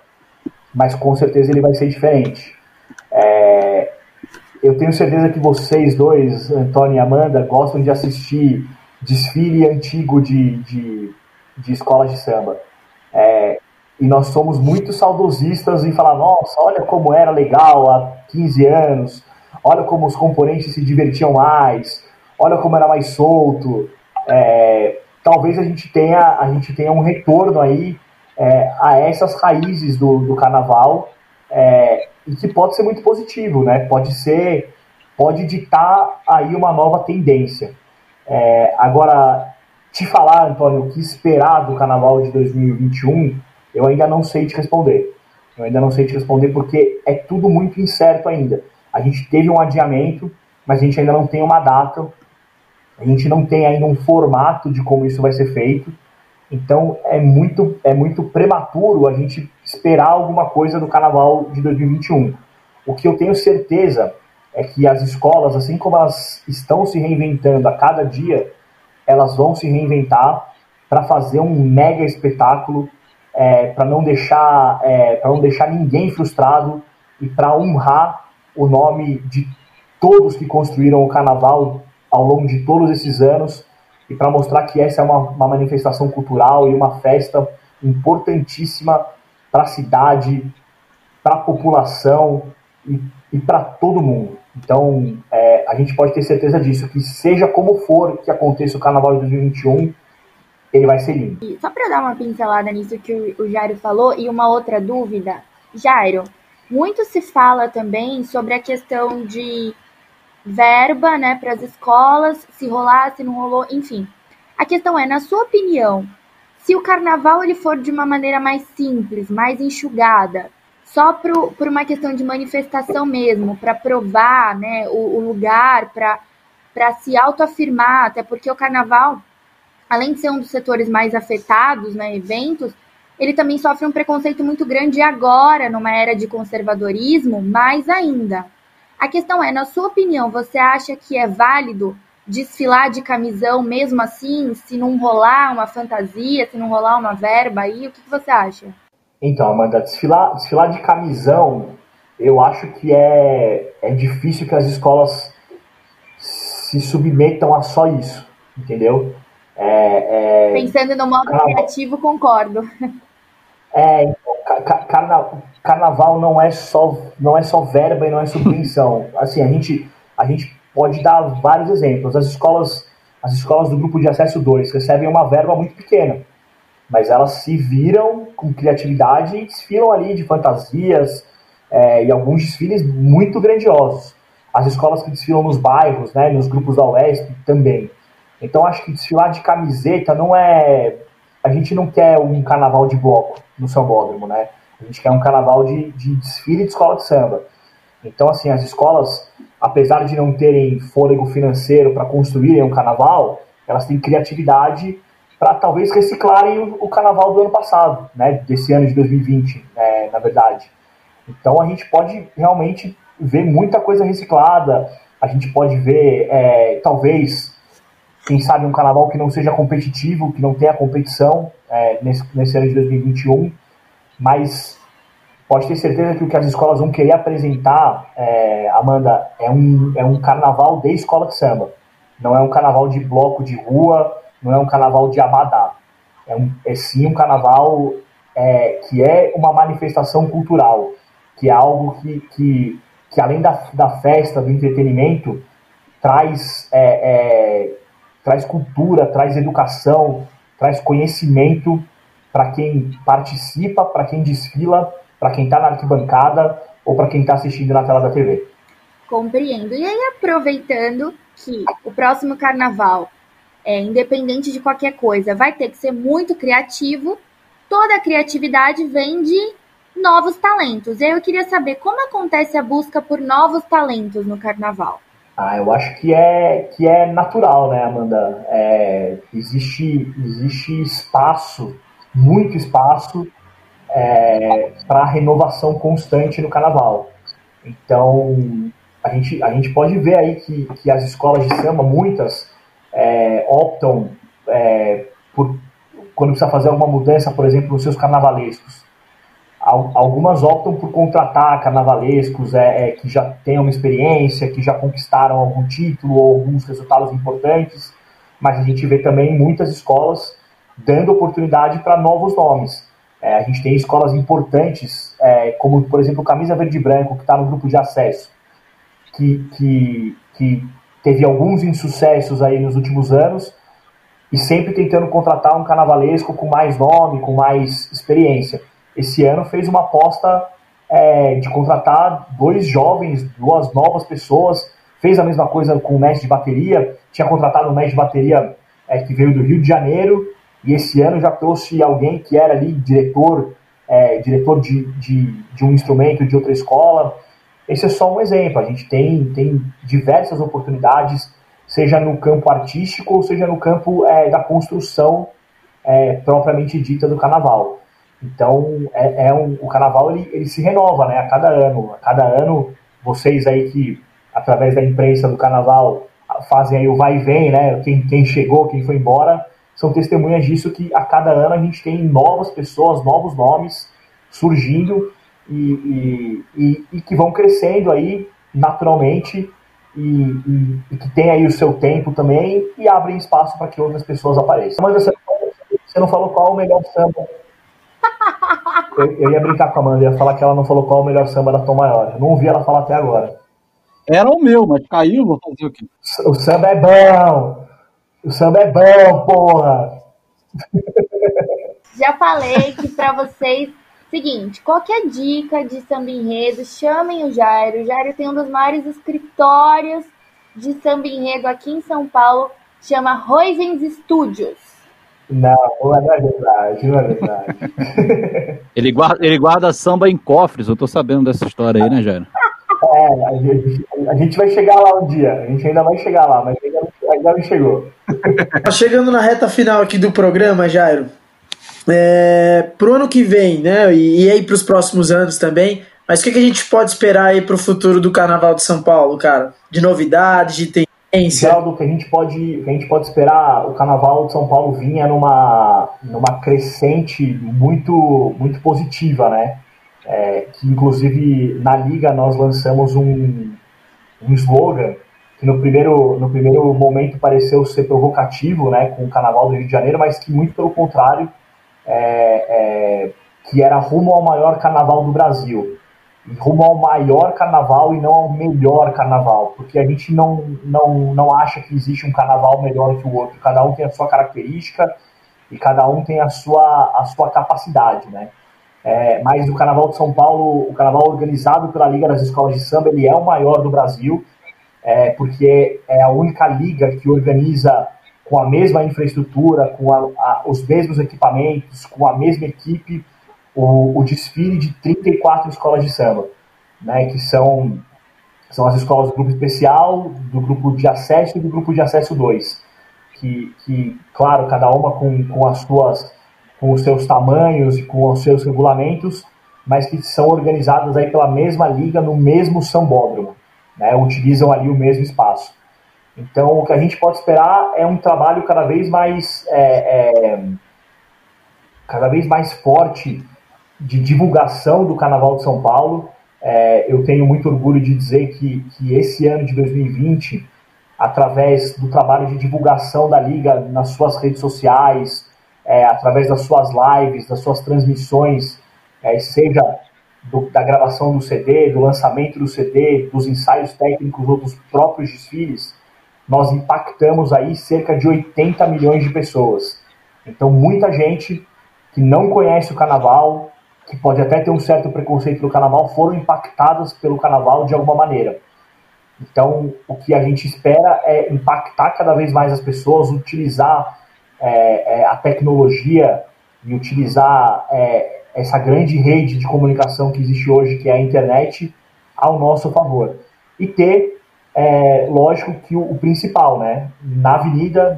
mas com certeza ele vai ser diferente. É, eu tenho certeza que vocês dois, Antônio e Amanda, gostam de assistir desfile antigo de, de, de escolas de samba. É, e nós somos muito saudosistas em falar, nossa, olha como era legal há 15 anos, olha como os componentes se divertiam mais, olha como era mais solto. É, talvez a gente tenha, a gente tenha um retorno aí é, a essas raízes do, do carnaval é, e que pode ser muito positivo, né? Pode ser, pode ditar aí uma nova tendência. É, agora, te falar, Antônio, o que esperar do carnaval de 2021, eu ainda não sei te responder. Eu ainda não sei te responder porque é tudo muito incerto ainda. A gente teve um adiamento, mas a gente ainda não tem uma data a gente não tem ainda um formato de como isso vai ser feito. Então é muito, é muito prematuro a gente esperar alguma coisa do carnaval de 2021. O que eu tenho certeza é que as escolas, assim como elas estão se reinventando a cada dia, elas vão se reinventar para fazer um mega espetáculo, é, para não deixar, é, para não deixar ninguém frustrado e para honrar o nome de todos que construíram o carnaval ao longo de todos esses anos e para mostrar que essa é uma, uma, manifestação cultural e uma festa importantíssima para a cidade, para a população e, e para todo mundo. Então, é, a gente pode ter certeza disso, que seja como for que aconteça o Carnaval de 2021, ele vai ser lindo. E só para dar uma pincelada nisso que o, o Jairo falou, e uma outra dúvida, Jairo, muito se fala também sobre a questão de verba né, para as escolas, se rolar, se não rolou, enfim. A questão é, na sua opinião, se o carnaval ele for de uma maneira mais simples, mais enxugada, só pro, por uma questão de manifestação mesmo, para provar né, o, o lugar, para se autoafirmar, até porque o carnaval, além de ser um dos setores mais afetados, né, eventos, ele também sofre um preconceito muito grande agora, numa era de conservadorismo, mais ainda. A questão é, na sua opinião, você acha que é válido desfilar de camisão mesmo assim, se não rolar uma fantasia, se não rolar uma verba aí? O que, que você acha? Então, Amanda, desfilar, desfilar de camisão, eu acho que é, é difícil que as escolas se submetam a só isso, entendeu? É, é... Pensando no modo Carnaval... criativo, concordo. É, então, carna... carnaval não é só não é só verba e não é subvenção. assim, a gente a gente pode dar vários exemplos. As escolas as escolas do grupo de acesso 2 recebem uma verba muito pequena, mas elas se viram com criatividade e desfilam ali de fantasias é, e alguns desfiles muito grandiosos. As escolas que desfilam nos bairros, né, nos grupos da UESP também. Então acho que desfilar de camiseta não é. A gente não quer um carnaval de bloco no sambódromo, né? A gente quer um carnaval de, de desfile de escola de samba. Então, assim, as escolas, apesar de não terem fôlego financeiro para construírem um carnaval, elas têm criatividade para talvez reciclarem o, carnaval do ano passado, né? Desse ano de 2020, é, na verdade. Então a gente pode realmente ver muita coisa reciclada. A gente pode ver, é, talvez, quem sabe um carnaval que não seja competitivo, que não tenha competição é, nesse, nesse ano de 2021, mas pode ter certeza que o que as escolas vão querer apresentar, é, Amanda, é um, é um carnaval de escola de samba. Não é um carnaval de bloco de rua, não é um carnaval de abadá. É, um, é sim um carnaval é, que é uma manifestação cultural, que é algo que, que, que além da, da festa, do entretenimento, traz é, é traz cultura, traz educação, traz conhecimento para quem participa, para quem desfila, para quem está na arquibancada ou para quem está assistindo na tela da TV. Compreendo. E aí, aproveitando que o próximo carnaval, é, independente de qualquer coisa, vai ter que ser muito criativo, toda a criatividade vem de novos talentos. E aí eu queria saber como acontece a busca por novos talentos no carnaval. Ah, eu acho que é, que é natural, né, Amanda? É, existe, existe espaço, muito espaço, é, para renovação constante no carnaval. Então, a gente, a gente pode ver aí que, que as escolas de samba, muitas, é, optam é, por, quando precisa fazer alguma mudança, por exemplo, nos seus carnavalescos Algumas optam por contratar carnavalescos é, é, que já têm uma experiência, que já conquistaram algum título ou alguns resultados importantes, mas a gente vê também muitas escolas dando oportunidade para novos nomes. É, a gente tem escolas importantes, é, como por exemplo Camisa Verde e Branco, que está no grupo de acesso, que, que, que teve alguns insucessos aí nos últimos anos e sempre tentando contratar um carnavalesco com mais nome, com mais experiência esse ano fez uma aposta é, de contratar dois jovens, duas novas pessoas, fez a mesma coisa com o mestre de bateria, tinha contratado um mestre de bateria é, que veio do Rio de Janeiro, e esse ano já trouxe alguém que era ali diretor, é, diretor de, de, de um instrumento de outra escola. Esse é só um exemplo, a gente tem, tem diversas oportunidades, seja no campo artístico ou seja no campo é, da construção é, propriamente dita do carnaval. Então, é, é um, o carnaval ele, ele se renova né, a cada ano. A cada ano, vocês aí que, através da imprensa do carnaval, fazem aí o vai e vem, né? Quem, quem chegou, quem foi embora, são testemunhas disso que a cada ano a gente tem novas pessoas, novos nomes surgindo e, e, e, e que vão crescendo aí naturalmente e, que tem aí o seu tempo também e abrem espaço para que outras pessoas apareçam. Mas você, você não falou qual o melhor samba eu, eu, ia brincar com a Amanda, ia falar que ela não falou qual é o melhor samba da Tom Maior. Eu não ouvi ela falar até agora. Era o meu, mas caiu, vou fazer o quê? O samba é bom! O samba é bom, porra! Já falei que pra vocês. Seguinte, qualquer dica de samba enredo, chamem o Jairo. O Jairo tem um dos maiores escritórios de samba enredo aqui em São Paulo, chama Roisens Studios. Não, não é verdade, não é verdade. ele, guarda, ele guarda samba em cofres, eu tô sabendo dessa história aí, né, Jairo? É, a gente, a gente, vai chegar lá um dia, a gente ainda vai chegar lá, mas ainda, ainda não chegou. Tá chegando na reta final aqui do programa, Jairo. É, pro ano que vem, né, e, e aí pros próximos anos também, Mas o que, que a gente pode esperar aí para o futuro do Carnaval de São Paulo, cara? De novidades, de tendência? Geraldo, que a gente pode, a gente pode esperar, o Carnaval de São Paulo vinha numa, numa crescente muito, muito positiva, né? É, que inclusive na liga nós lançamos um, um slogan que no primeiro, no primeiro momento pareceu ser provocativo, né, com o Carnaval do Rio de Janeiro, mas que muito pelo contrário, é, é, que era rumo ao maior Carnaval do Brasil rumo ao maior carnaval e não ao melhor carnaval, porque a gente não, não, não acha que existe um carnaval melhor que o outro, cada um tem a sua característica e cada um tem a sua, a sua capacidade, né? É, mas o Carnaval de São Paulo, o Carnaval organizado pela Liga das Escolas de Samba, ele é o maior do Brasil, é, porque é a única liga que organiza com a mesma infraestrutura, com a, a, os mesmos equipamentos, com a mesma equipe, o, o desfile de 34 escolas de samba, né, que são, são as escolas do grupo especial, do grupo de acesso e do grupo de acesso 2, que, que claro, cada uma com, com as suas com os seus tamanhos e com os seus regulamentos, mas que são organizadas aí pela mesma liga no mesmo sambódromo, né, utilizam ali o mesmo espaço. Então, o que a gente pode esperar é um trabalho cada vez mais é, é, cada vez mais forte de divulgação do Carnaval de São Paulo. É, eu tenho muito orgulho de dizer que, que esse ano de 2020, através do trabalho de divulgação da Liga nas suas redes sociais, é, através das suas lives, das suas transmissões, é, seja do, da gravação do CD, do lançamento do CD, dos ensaios técnicos ou dos próprios desfiles, nós impactamos aí cerca de 80 milhões de pessoas. Então, muita gente que não conhece o carnaval, que pode até ter um certo preconceito pelo carnaval, foram impactadas pelo carnaval de alguma maneira. Então, o que a gente espera é impactar cada vez mais as pessoas, utilizar é, é, a tecnologia e utilizar é, essa grande rede de comunicação que existe hoje, que é a internet, ao nosso favor. E ter, é, lógico, que o, o, principal, né? Na avenida,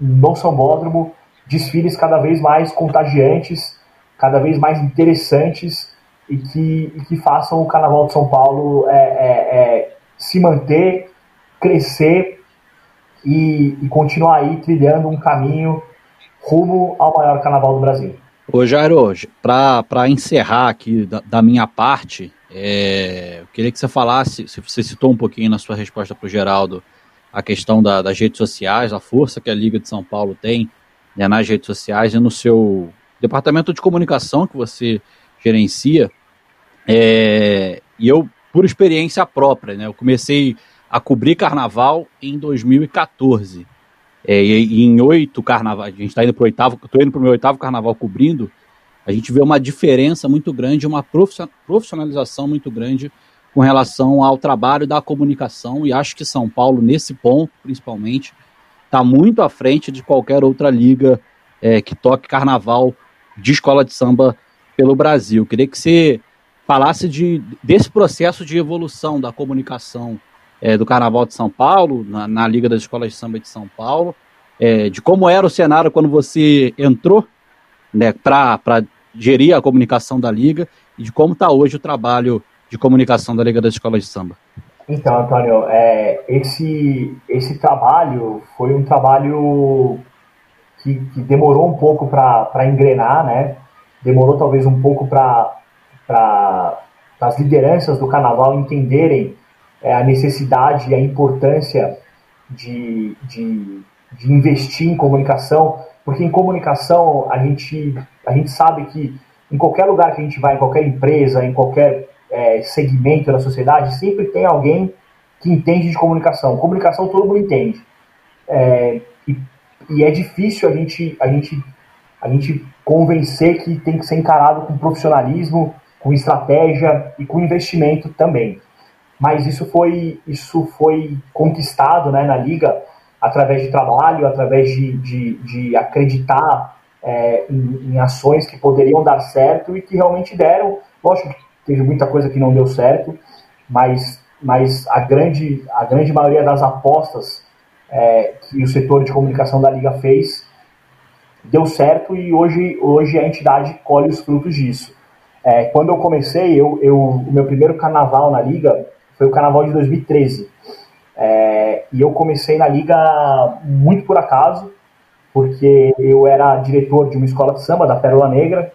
no Sambódromo, desfiles cada vez mais contagiantes, cada vez mais interessantes e que, e que façam o Carnaval de São Paulo é, é, é se manter, crescer e, e, continuar aí trilhando um caminho rumo ao maior Carnaval do Brasil. Ô Jairo, para encerrar aqui da, da minha parte, é, eu queria que você falasse, se você citou um pouquinho na sua resposta para o Geraldo, a questão da, das redes sociais, a força que a Liga de São Paulo tem né, nas redes sociais e no seu departamento de comunicação que você gerencia, é, e eu, por experiência própria, né, eu comecei a cobrir carnaval em 2014. É, e, em oito carnavais, a gente está indo para o oitavo, estou indo para o meu oitavo carnaval cobrindo, a gente vê uma diferença muito grande, uma profissionalização muito grande com relação ao trabalho da comunicação, e acho que São Paulo, nesse ponto, principalmente, está muito à frente de qualquer outra liga é, que toque carnaval de escola de samba pelo Brasil. Queria que você falasse de, desse processo de evolução da comunicação é, do Carnaval de São Paulo, na, na, Liga das Escolas de Samba de São Paulo, é, de como era o cenário quando você entrou né, para gerir a comunicação da Liga e de como está hoje o trabalho de comunicação da Liga das Escolas de Samba. Então, Antônio, é, esse, esse trabalho foi um trabalho que, que demorou um pouco para engrenar, né? Demorou talvez um pouco para as lideranças do carnaval entenderem é, a necessidade e a importância de, de, de investir em comunicação, porque em comunicação a gente, a gente sabe que em qualquer lugar que a gente vai, em qualquer empresa, em qualquer é, segmento da sociedade, sempre tem alguém que entende de comunicação. Comunicação todo mundo entende. É, e é difícil a gente, a gente, a gente convencer que tem que ser encarado com profissionalismo, com estratégia e com investimento também. Mas isso foi, isso foi conquistado né, na liga através de trabalho, através de, de, de acreditar é, em, em, ações que poderiam dar certo e que realmente deram. Lógico que teve muita coisa que não deu certo, mas, mas a, grande, a grande maioria das apostas é, que o setor de comunicação da Liga fez deu certo e hoje, hoje a entidade colhe os frutos disso. É, quando eu comecei, eu, eu, o meu primeiro carnaval na liga foi o carnaval de 2013. É, e eu comecei na liga muito por acaso, porque eu era diretor de uma escola de samba da Pérola Negra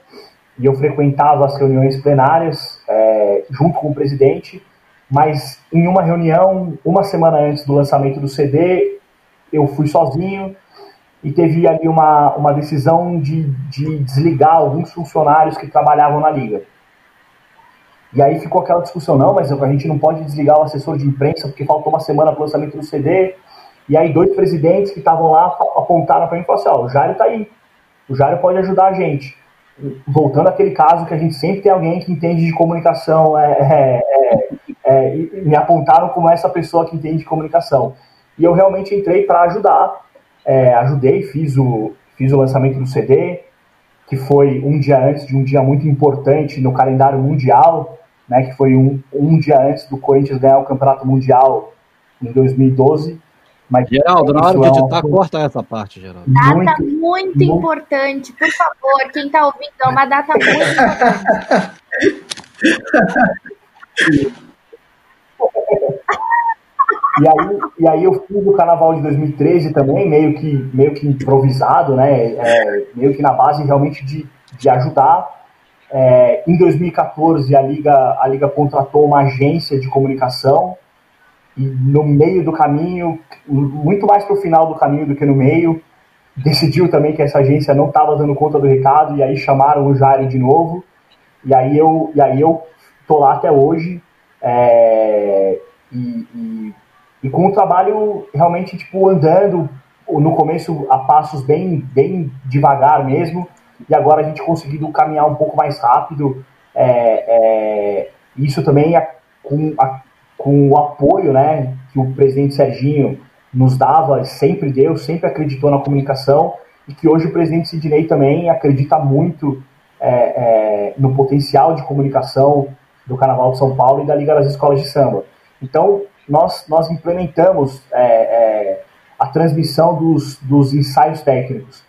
e eu frequentava as reuniões plenárias é, junto com o presidente, mas em uma reunião, uma semana antes do lançamento do CD, eu fui sozinho e teve ali uma, uma decisão de, de desligar alguns funcionários que trabalhavam na liga. E aí ficou aquela discussão, não, mas a gente não pode desligar o assessor de imprensa porque faltou uma semana para o lançamento do CD. E aí dois presidentes que estavam lá apontaram para mim e falaram assim, ó, o Jário está aí, o Jário pode ajudar a gente. Voltando àquele caso que a gente sempre tem alguém que entende de comunicação, é, é, é, é me apontaram como essa pessoa que entende de comunicação. E eu realmente entrei para ajudar, é, ajudei, fiz o, fiz o lançamento do CD, que foi um dia antes de um dia muito importante no calendário mundial, né, que foi um, um dia antes do Corinthians ganhar o Campeonato Mundial em 2012. Mas Geraldo, na hora de editar, é um... corta essa parte, Geraldo. Data muito, muito, muito, importante, por favor, quem está ouvindo, é uma data muito importante. E aí, e aí eu fiz o carnaval de 2013 também, meio que, meio que improvisado, né? É, meio que na base realmente de, de ajudar. É, em 2014 a Liga, a Liga contratou uma agência de comunicação e no meio do caminho, muito mais para o final do caminho do que no meio, decidiu também que essa agência não estava dando conta do recado e aí chamaram o Jair de novo e aí eu e aí eu tô lá até hoje é, e, e e com o trabalho realmente tipo andando no começo a passos bem bem devagar mesmo e agora a gente conseguindo caminhar um pouco mais rápido é, é, isso também é com, a, com o apoio né que o presidente Serginho nos dava sempre deu sempre acreditou na comunicação e que hoje o presidente Sidney também acredita muito é, é no potencial de comunicação do Carnaval de São Paulo e da Liga das Escolas de Samba então nós, nós implementamos é, é, a transmissão dos, dos ensaios técnicos.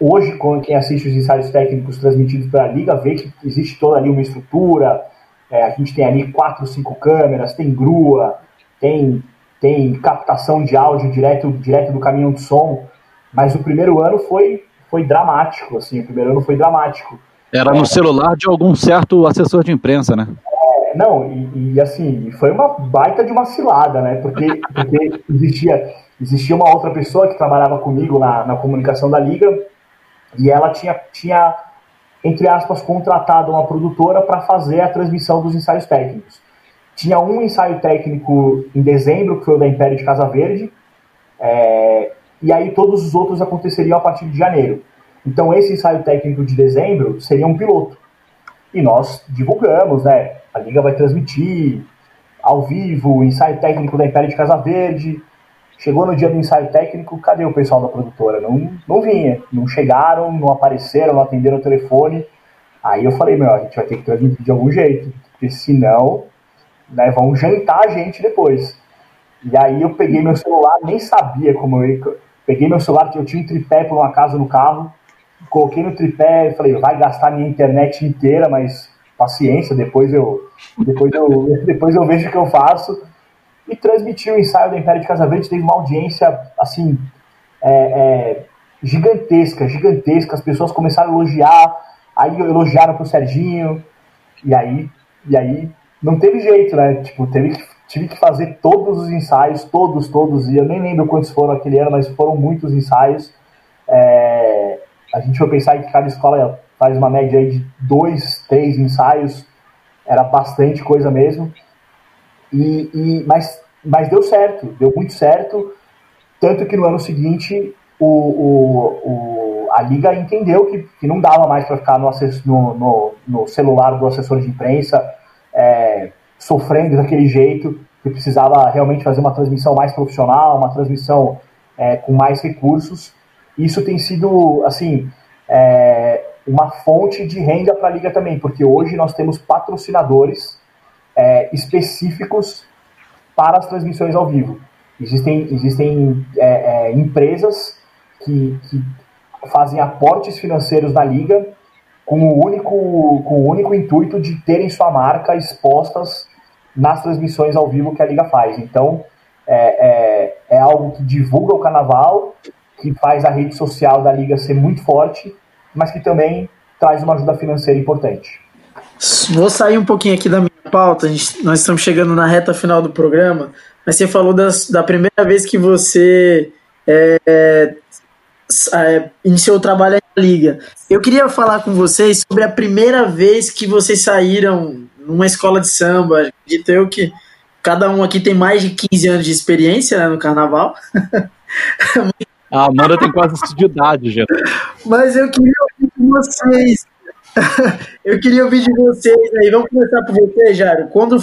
Hoje, quem assiste os ensaios técnicos transmitidos pela Liga vê que existe toda ali uma estrutura, é, a gente tem ali quatro, cinco câmeras, tem grua, tem, tem captação de áudio direto, direto do caminhão de som, mas o primeiro ano foi, foi dramático, assim, o primeiro ano foi dramático. Era no é. celular de algum certo assessor de imprensa, né? Não, e, e, assim, foi uma baita de uma cilada, né? Porque, porque existia, existia uma outra pessoa que trabalhava comigo na, na comunicação da Liga e ela tinha, tinha, entre aspas, contratado uma produtora para fazer a transmissão dos ensaios técnicos. Tinha um ensaio técnico em dezembro, que foi o da Império de Casa Verde, é, e aí todos os outros aconteceriam a partir de janeiro. Então esse ensaio técnico de dezembro seria um piloto. E nós divulgamos, né? A Liga vai transmitir ao vivo o ensaio técnico da Império de Casa Verde. Chegou no dia do ensaio técnico, cadê o pessoal da produtora? Não, não vinha, não chegaram, não apareceram, não atenderam o telefone. Aí eu falei, meu, a gente vai ter que transmitir de algum jeito, porque senão né, vão jantar a gente depois. E aí eu peguei meu celular, nem sabia como eu Peguei meu celular, que eu tinha um tripé por uma casa no carro, coloquei no tripé e falei, vai gastar minha internet inteira, mas paciência, depois eu, depois eu, depois eu vejo o que eu faço. E transmiti o ensaio do Império de Casa Verde, teve uma audiência, assim, é, é, gigantesca, gigantesca. As pessoas começaram a elogiar, aí elogiaram pro Serginho, e aí, e aí não teve jeito, né? Tipo, teve tive que fazer todos os ensaios, todos, todos, e eu nem lembro quantos foram aquele ano, mas foram muitos ensaios. É, a gente foi pensar que cada escola faz uma média aí de dois, três ensaios, era bastante coisa mesmo. E, e, mas, mas deu certo, deu muito certo, tanto que no ano seguinte o, o, o a liga entendeu que, que não dava mais para ficar no, no, no, no, celular do assessor de imprensa é, sofrendo daquele jeito, que precisava realmente fazer uma transmissão mais profissional, uma transmissão é, com mais recursos. Isso tem sido, assim, é, uma fonte de renda para a liga também, porque hoje nós temos patrocinadores é, específicos para as transmissões ao vivo. Existem, existem é, é, empresas que, que fazem aportes financeiros na liga com o único, com o único intuito de terem sua marca expostas nas transmissões ao vivo que a liga faz. Então, é, é, é algo que divulga o carnaval, que faz a rede social da liga ser muito forte, mas que também traz uma ajuda financeira importante. Vou sair um pouquinho aqui da minha pauta, gente, nós estamos chegando na reta final do programa, mas você falou das, da primeira vez que você é, é, iniciou o trabalho na liga. Eu queria falar com vocês sobre a primeira vez que vocês saíram numa escola de samba. Acredito eu que cada um aqui tem mais de 15 anos de experiência né, no carnaval. A Amanda tem quase essa de idade, já. Mas eu queria ouvir de vocês. eu queria ouvir de vocês aí. Vamos começar por você, Jário. Quando,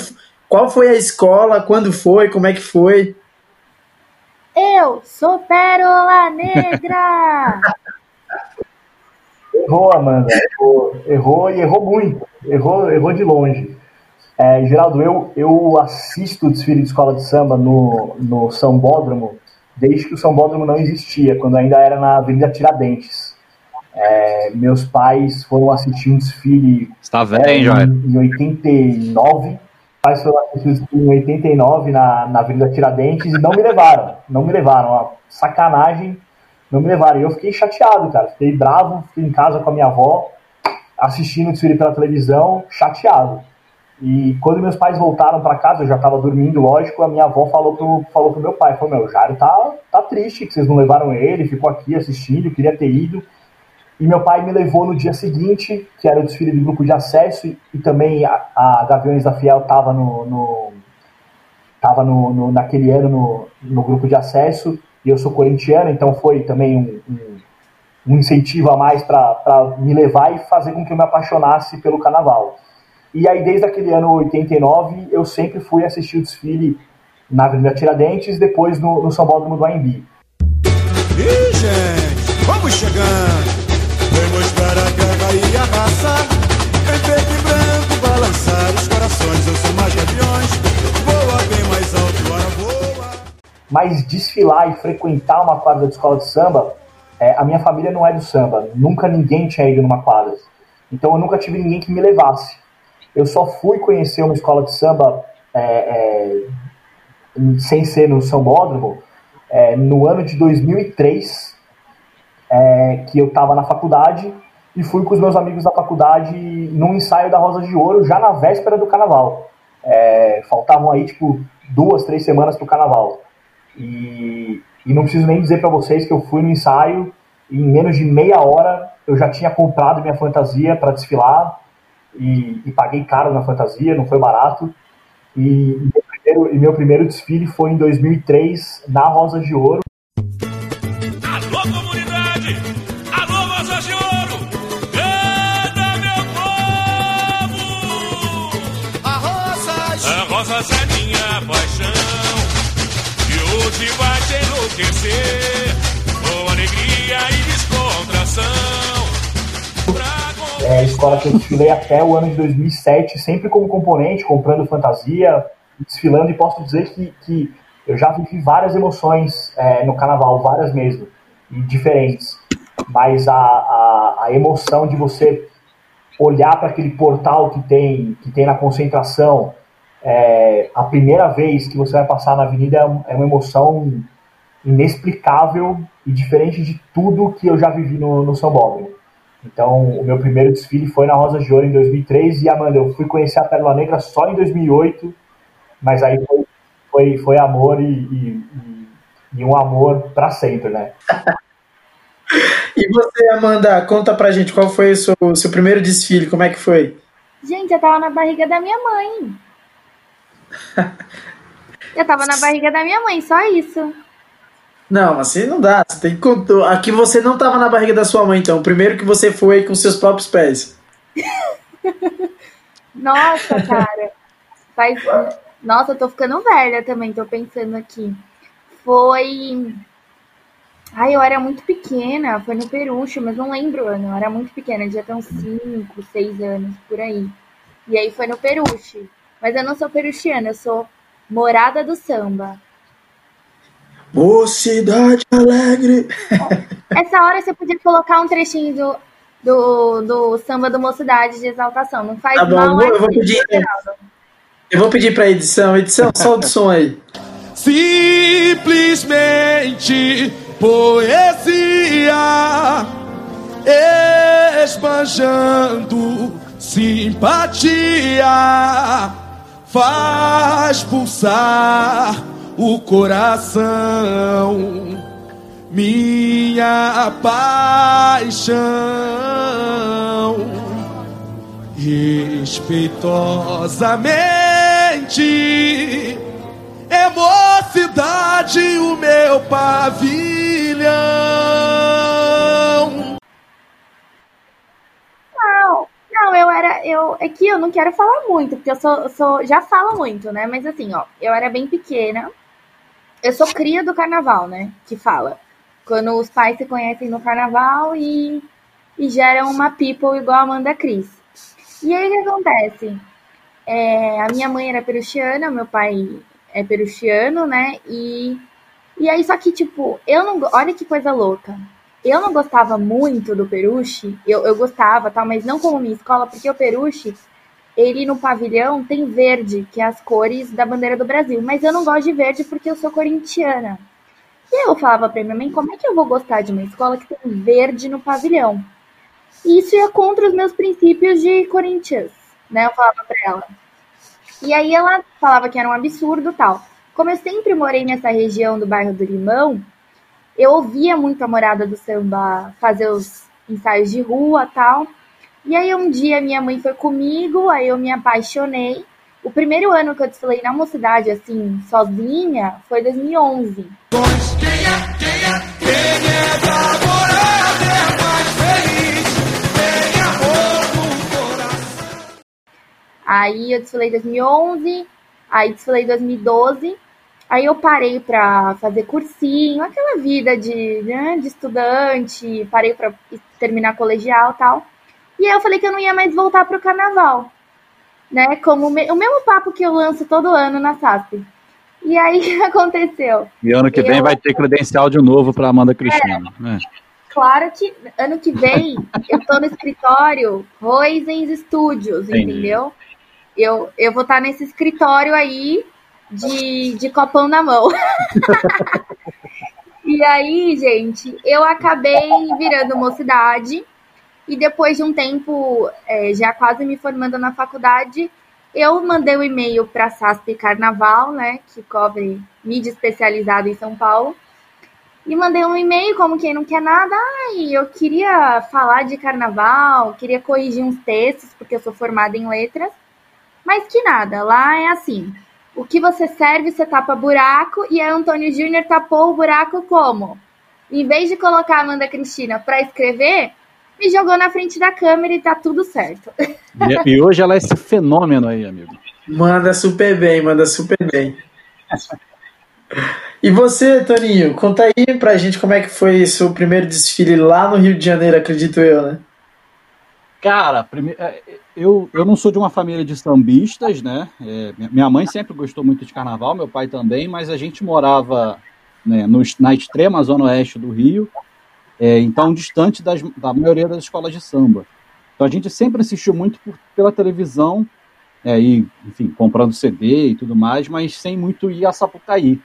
qual foi a escola? Quando foi? Como é que foi? Eu sou Pérola Negra! errou, Amanda. Errou, errou e errou muito. Errou, errou de longe. É, Geraldo, eu, eu assisto o desfile de escola de samba no, no Sambódromo desde que o Sambódromo não existia, quando ainda era na Avenida Tiradentes. É, meus pais foram assistir um desfile Está é, em, em 89. Pais foram assistir um desfile em 89 na, na Avenida Tiradentes e não me levaram. Não me levaram. Uma sacanagem, não me levaram. E eu fiquei chateado, cara. Fiquei bravo, fiquei em casa com a minha avó, assistindo o desfile pela televisão, chateado. E quando meus pais voltaram para casa, eu já estava dormindo, lógico, a minha avó falou pro, falou pro meu pai, falou, meu, o Jário tá, tá triste que vocês não levaram ele, ficou aqui assistindo, queria ter ido. E meu pai me levou no dia seguinte, que era o desfile do grupo de acesso, e, e também a, a, Gaviões da Fiel estava no, no, tava no, no, naquele ano no, no grupo de acesso, e eu sou corintiano, então foi também um, um, um incentivo a mais para me levar e fazer com que eu me apaixonasse pelo carnaval. E aí, desde aquele ano 89, eu sempre fui assistir o desfile na Avenida Tiradentes, depois no, no São Paulo do AMB. E gente, vamos chegando. Vamos para a guerra e a raça. E branco, balançar os corações. Eu sou mais aviões, voa bem mais alto, agora voa. Mas desfilar e frequentar uma quadra de escola de samba, é, a minha família não é do samba. Nunca ninguém tinha ido numa quadra. Então eu nunca tive ninguém que me levasse. Eu só fui conhecer uma escola de samba é, é, sem ser no Sambódromo é, no ano de 2003, é, que eu estava na faculdade e fui com os meus amigos da faculdade num ensaio da Rosa de Ouro, já na véspera do carnaval. É, faltavam aí, tipo, duas, três semanas para o carnaval. E, e não preciso nem dizer para vocês que eu fui no ensaio e em menos de meia hora eu já tinha comprado minha fantasia para desfilar e, e, paguei caro na fantasia, não foi barato. E, e, meu primeiro, e meu primeiro desfile foi em 2003 na Rosa de Ouro. Hoje vai te enlouquecer com alegria e descontração é a escola que eu desfilei até o ano de 2007, sempre como componente, comprando fantasia, desfilando, e posso dizer que, que eu já vivi várias emoções é, no carnaval, várias mesmo, e diferentes. Mas a, a, a emoção de você olhar para aquele portal que tem, que tem na concentração, é, a primeira vez que você vai passar na avenida é, é uma emoção inexplicável e diferente de tudo que eu já vivi no, no São Paulo. Então, o meu primeiro desfile foi na Rosa de Ouro em 2003 e, Amanda, eu fui conhecer a Pérola Negra só em 2008, mas aí foi, foi, foi amor e, e, e um amor para sempre, né? e você, Amanda, conta pra gente qual foi o seu, o seu primeiro desfile, como é que foi? Gente, eu tava na barriga da minha mãe. eu tava na barriga da minha mãe, só isso. Não, assim não dá. Você tem que contar. Aqui você não estava na barriga da sua mãe, então. Primeiro que você foi com seus próprios pés. Nossa, cara. Faz... Nossa, eu tô ficando velha também, tô pensando aqui. Foi. Ai, eu era muito pequena, foi no Perucho, mas não lembro o ano. Eu era muito pequena, devia ter uns 5, 6 anos, por aí. E aí foi no Peruche. Mas eu não sou peruchiana, eu sou morada do samba. Mocidade Alegre. Essa hora você podia colocar um trechinho do do, do samba do Mocidade de exaltação. Não faz Tá bom, mal. eu vou- pedir-. Eu vou pedir pra edição. Edição, solta o som aí. Simplesmente poesia esbanjando simpatia faz pulsar o coração minha paixão respeitosamente é mocidade o meu pavilhão. Não, não, eu é que eu não quero falar muito, porque eu sou, eu sou. Já falo muito, né? Mas assim, ó, eu era bem pequena. Eu sou cria do carnaval, né? Que fala. Quando os pais se conhecem no carnaval e, e geram uma people igual a Amanda Cris. E aí o que acontece? É, a minha mãe era peruchiana, meu pai é peruchiano, né? E, e aí, só que, tipo, eu não. Olha que coisa louca. Eu não gostava muito do peruche, eu, eu gostava, tal, mas não como minha escola, porque o peruche, ele no pavilhão tem verde, que é as cores da bandeira do Brasil. Mas eu não gosto de verde porque eu sou corintiana. E eu falava pra minha mãe, como é que eu vou gostar de uma escola que tem verde no pavilhão? E isso ia contra os meus princípios de Corinthians, né? Eu falava pra ela. E aí ela falava que era um absurdo tal. Como eu sempre morei nessa região do bairro do Limão, eu ouvia muito a morada do samba fazer os ensaios de rua tal. E aí um dia minha mãe foi comigo, aí eu me apaixonei. O primeiro ano que eu desfilei na mocidade, assim, sozinha, foi 2011. Aí eu desfilei em 2011, aí desfilei em 2012. Aí eu parei pra fazer cursinho, aquela vida de, né, de estudante, parei pra terminar colegial e tal. E aí eu falei que eu não ia mais voltar pro carnaval, né? Como o me- o mesmo papo que eu lanço todo ano na SASP. E aí o que aconteceu? E ano que vem vai ter credencial de novo para Amanda Cristina. né? Claro que ano que vem eu tô no escritório Roisens Studios, Entendi. entendeu? Eu, eu vou estar nesse escritório aí de, de copão na mão. e aí, gente, eu acabei virando mocidade e depois de um tempo, é, já quase me formando na faculdade, eu mandei o um e-mail para SASP Carnaval, né, que cobre mídia especializada em São Paulo, e mandei um e-mail como quem não quer nada. Ai, eu queria falar de carnaval, queria corrigir uns textos, porque eu sou formada em letras. Mas que nada, lá é assim. O que você serve, você tapa buraco, e a Antônio Júnior tapou o buraco como? Em vez de colocar a Amanda Cristina para escrever, me jogou na frente da câmera e tá tudo certo. E, e hoje ela é esse fenômeno aí, amigo. Manda super bem, manda super bem. E você, Toninho, conta aí pra gente como é que foi seu primeiro desfile lá no Rio de Janeiro, acredito eu, né? Cara, prime- é, eu, eu não sou de uma família de sambistas, né? É, minha- mãe sempre gostou muito de carnaval, meu pai também, mas a gente morava né, no- na extrema zona oeste do Rio, é, então distante das- da maioria das escolas de samba. Então a gente sempre assistiu muito por- pela televisão, é, e, enfim, comprando CD e tudo mais, mas sem muito ir a Sapucaí.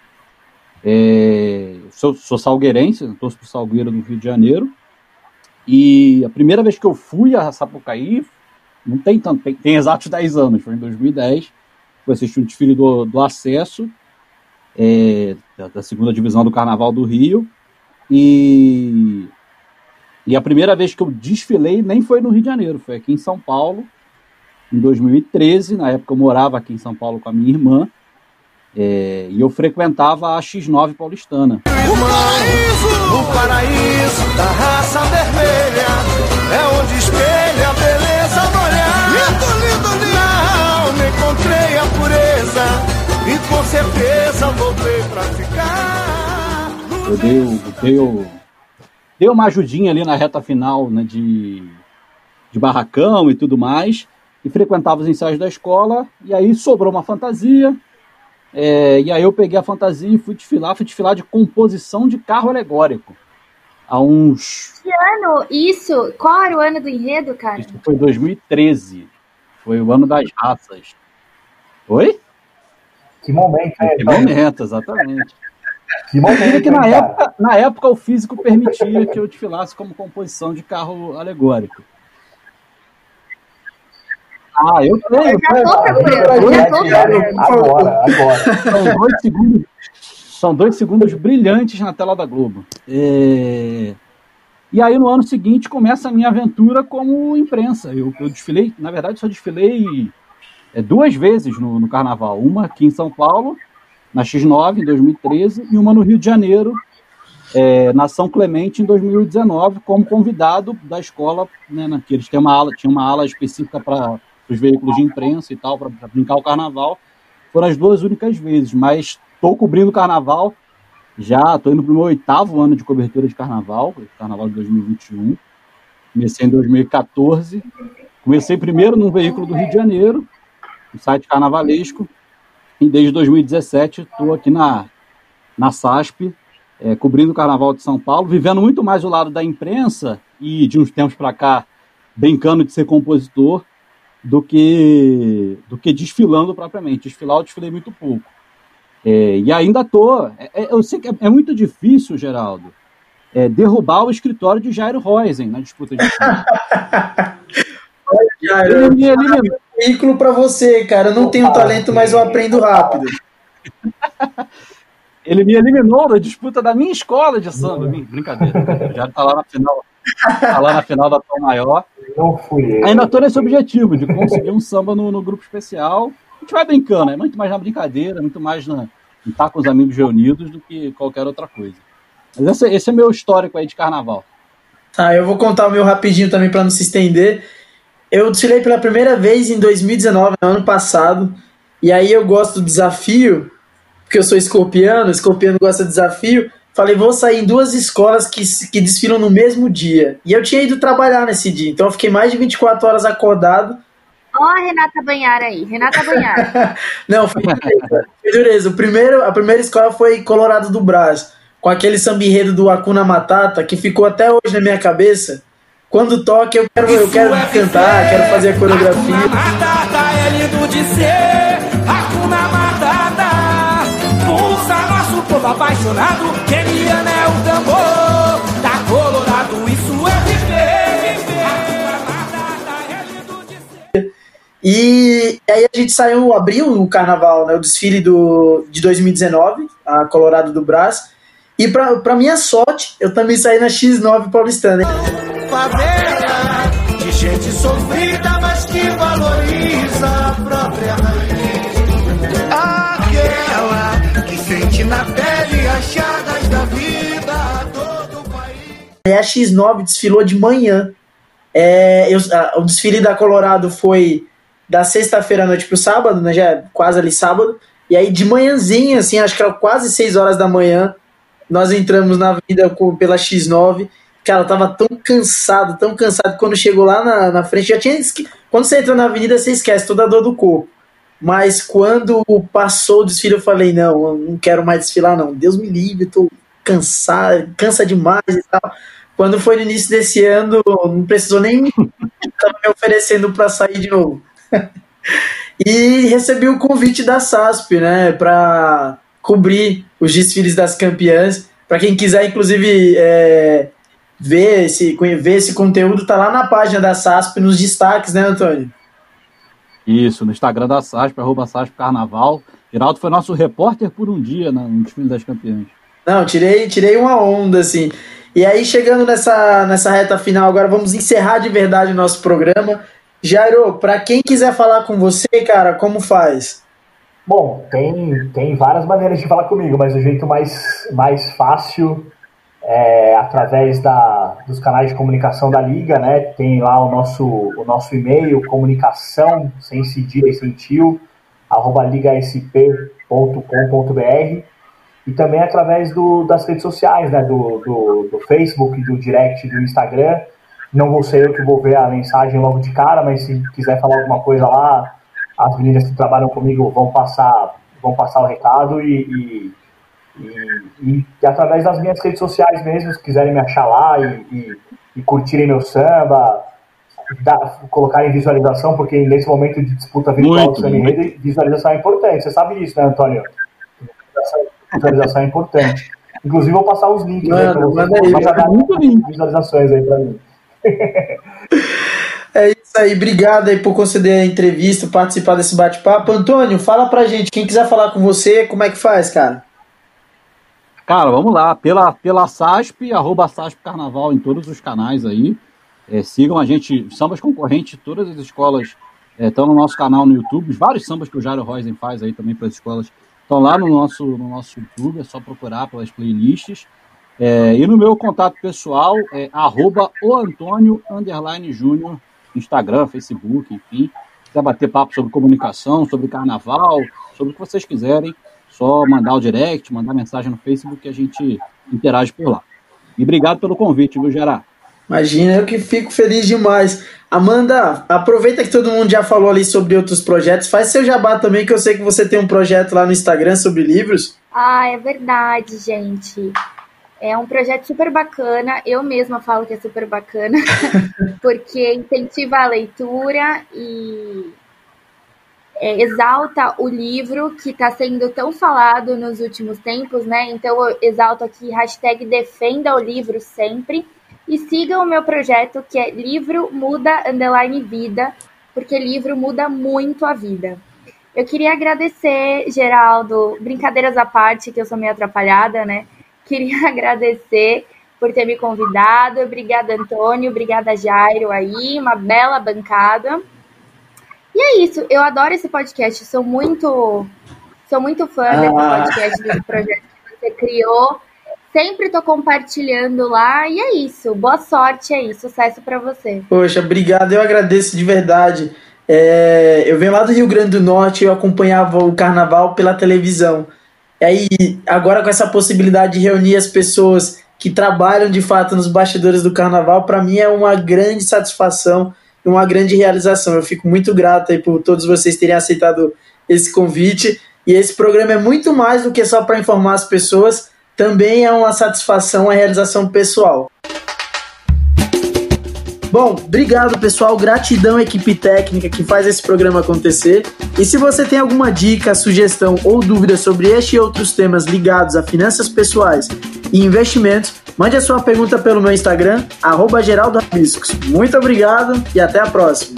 É, sou, sou salgueirense, torço pro Salgueiro do Rio de Janeiro, e a primeira vez que eu fui a Sapucaí, não tem tanto, tem, tem exatos 10 anos, foi em 2010. Fui assistir um desfile do, do acesso, é, da, da segunda divisão do Carnaval do Rio. E, e a primeira vez que eu desfilei nem foi no Rio de Janeiro, foi aqui em São Paulo, em 2013. Na época eu morava aqui em São Paulo com a minha irmã. é, e eu frequentava a X9 paulistana. O paraíso, o paraíso da raça vermelha certeza voltei pra ficar. Eu dei, dei, dei uma ajudinha ali na reta final né, de, de barracão e tudo mais, e frequentava os ensaios da escola, e aí sobrou uma fantasia, é, e aí eu peguei a fantasia e fui desfilar, fui desfilar de composição de carro alegórico. há uns. Que ano isso? Qual era o ano do enredo, cara? Isso foi 2013. Foi o ano das raças. Oi? Que momento, né? Que momento, exatamente. Que momento, que na hein, época, na época o físico permitia que eu desfilasse como composição de carro alegórico. Ah, eu tenho. Eu já tô procurando, já tô procurando. Agora, agora. São dois segundos, são dois segundos brilhantes na tela da Globo. É, E aí, no ano seguinte, começa a minha aventura como imprensa. Eu, eu desfilei, na verdade, só desfilei é, duas vezes no, no carnaval. Uma aqui em São Paulo, na X9, em 2013, e uma no Rio de Janeiro, é, na São Clemente, em 2019, como convidado da escola, né, na- que eles têm uma ala, tinha uma ala específica para os veículos de imprensa e tal, para brincar o carnaval. Foram as duas únicas vezes, mas estou cobrindo o carnaval já, estou indo para o meu oitavo ano de cobertura de carnaval, carnaval de 2021. Comecei em 2014. Comecei primeiro num veículo do Rio de Janeiro, no site carnavalesco, e desde 2017 estou aqui na, na SASP, é, cobrindo o Carnaval de São Paulo, vivendo muito mais o lado da imprensa e de uns tempos para cá brincando de ser compositor do que do que desfilando propriamente. Desfilar eu desfilei muito pouco. É, e ainda estou. eu sei que é, é muito difícil, Geraldo, é, derrubar o escritório de Jairo Rosen na disputa de time. Jairo, Ele me eliminou. Veículo pra você, cara. Eu não tenho talento, mas eu aprendo rápido. Ele me eliminou da disputa da minha escola de samba. Brin- Brincadeira. Jairo tá lá na final. Tá lá na final da Tom Maior. Não fui eu. Ainda tô nesse objetivo de conseguir um samba no, no grupo especial. A gente vai brincando, é muito mais na brincadeira, muito mais na, em estar com os amigos reunidos do que qualquer outra coisa. Mas esse, esse é meu histórico aí de carnaval. Tá, eu vou contar o meu rapidinho também para não se estender. Eu desfilei pela primeira vez em 2019, no ano passado. E aí eu gosto do desafio, porque eu sou escorpiano, escorpiano gosta de desafio. Falei, vou sair em duas escolas que, que desfilam no mesmo dia. E eu tinha ido trabalhar nesse dia, então eu fiquei mais de 24 horas acordado. Ó a Renata Banhara aí, Renata Banhara. Não, foi dureza. Foi dureza. O primeiro, a primeira escola foi Colorado do Brás, com aquele samba enredo do Akuna Matata, que ficou até hoje na minha cabeça. Quando toca, eu quero, eu quero cantar, quero fazer a coreografia. Matata é lindo de ser, Hakuna Matata. Pulsa nosso povo apaixonado, Keniana é o tambor. Da Colorado, isso é viver, viver. Hakuna Matata é lindo de ser. E aí a gente saiu, abriu o carnaval, né, o desfile do, de 2019, a Colorado do Brás. E pra, pra minha sorte, eu também saí na X9 paulistana. Favela de gente sofrida, mas que valoriza a própria raiz. Aquela que sente na pele as chagas da vida a todo o país. A X9 desfilou de manhã. É, eu- a- o desfile da Colorado foi da sexta-feira à noite pro sábado, né? Já é quase ali sábado. E aí de manhãzinha, assim, acho que era quase 6 horas da manhã, nós entramos na avenida com- pela X9. Cara, eu tava tão cansado, tão cansado, quando chegou lá na, na frente, já tinha. Quando você entra na avenida, você esquece toda a dor do corpo. Mas quando passou o desfile, eu falei, não, eu não quero mais desfilar, não. Deus me livre, tô cansado, cansa demais e tal. Quando foi no início desse ano, não precisou nem tava me oferecendo para sair de novo. e recebi o convite da SASP, né, para cobrir os desfiles das campeãs. Para quem quiser, inclusive, é, ver, esse, ver esse conteúdo, tá lá na página da SASP, nos destaques, né, Antônio? Isso, no Instagram da SASP, arroba SASP Carnaval. Geraldo foi nosso repórter por um dia no desfile das campeãs. Não, tirei, tirei uma onda, assim. E aí, chegando nessa, nessa reta final, agora vamos encerrar de verdade o nosso programa. Jairo, para quem quiser falar com você, cara, como faz? Bom, tem, tem várias maneiras de falar comigo, mas o jeito mais, mais fácil é através da, dos canais de comunicação da Liga, né? Tem lá o nosso, o nosso e-mail, comunicação, sem cedilha e sem tio, arroba ligasp.com.br e também através do, das redes sociais, né? Do, do, do Facebook, do direct, do Instagram. Não vou ser eu que vou ver a mensagem logo de cara, mas se quiser falar alguma coisa lá, as meninas que trabalham comigo vão passar, vão passar o recado e, e, E, e, através das minhas redes sociais mesmo, se quiserem me achar lá e, e, e curtirem meu samba, colocarem visualização, porque nesse momento de disputa virtual do samba enredo, visualização é importante. Você sabe disso, né, Antônio? Visualização é importante. Inclusive, vou passar os links mano, aí para vocês. Visualizações aí para mim. É isso aí, obrigado aí por conceder a entrevista, participar desse bate-papo. Antônio, fala pra gente, quem quiser falar com você, como é que faz, cara? Cara, vamos lá, pela, pela SASP, arroba SASP Carnaval em todos os canais aí. É, sigam a gente, sambas concorrentes, todas as escolas é, estão no nosso canal no YouTube. Vários sambas que o Jairo Rosen faz aí também para as escolas estão lá no nosso, no nosso YouTube, é só procurar pelas playlists. É, e no meu contato pessoal é arroba o Antônio Júnior, Instagram, Facebook, enfim. Se quiser bater papo sobre comunicação, sobre carnaval, sobre o que vocês quiserem, só mandar o direct, mandar mensagem no Facebook que a gente interage por lá. E obrigado pelo convite, viu, Gerard? Imagina, eu que fico feliz demais. Amanda, aproveita que todo mundo já falou ali sobre outros projetos, faz seu jabá também, que eu sei que você tem um projeto lá no Instagram sobre livros. Ah, é verdade, gente. É um projeto super bacana, eu mesma falo que é super bacana, porque incentiva a leitura e é, exalta o livro que está sendo tão falado nos últimos tempos, né? Então eu exalto aqui hashtag defenda o livro sempre e sigam o meu projeto que é Livro Muda Underline Vida, porque livro muda muito a vida. Eu queria agradecer, Geraldo, brincadeiras à parte, que eu sou meio atrapalhada, né? Queria agradecer por ter me convidado. Obrigada, Antônio. Obrigada, Jairo, aí. Uma bela bancada. E é isso. Eu adoro esse podcast. Sou muito, sou muito fã ah. desse podcast, desse projeto que você criou. Sempre tô compartilhando lá e é isso. Boa sorte aí, sucesso para você. Poxa, obrigado. Eu agradeço de verdade. É, eu venho lá do Rio Grande do Norte, eu acompanhava o carnaval pela televisão. E aí, agora com essa possibilidade de reunir as pessoas que trabalham de fato nos bastidores do carnaval, para mim é uma grande satisfação e uma grande realização. Eu fico muito grato aí por todos vocês terem aceitado esse convite. E esse programa é muito mais do que só para informar as pessoas, também é uma satisfação, uma realização pessoal. Bom, obrigado pessoal, gratidão equipe técnica que faz esse programa acontecer. E se você tem alguma dica, sugestão ou dúvida sobre este e outros temas ligados a finanças pessoais e investimentos, mande a sua pergunta pelo meu Instagram, arroba Muito obrigado e até a próxima.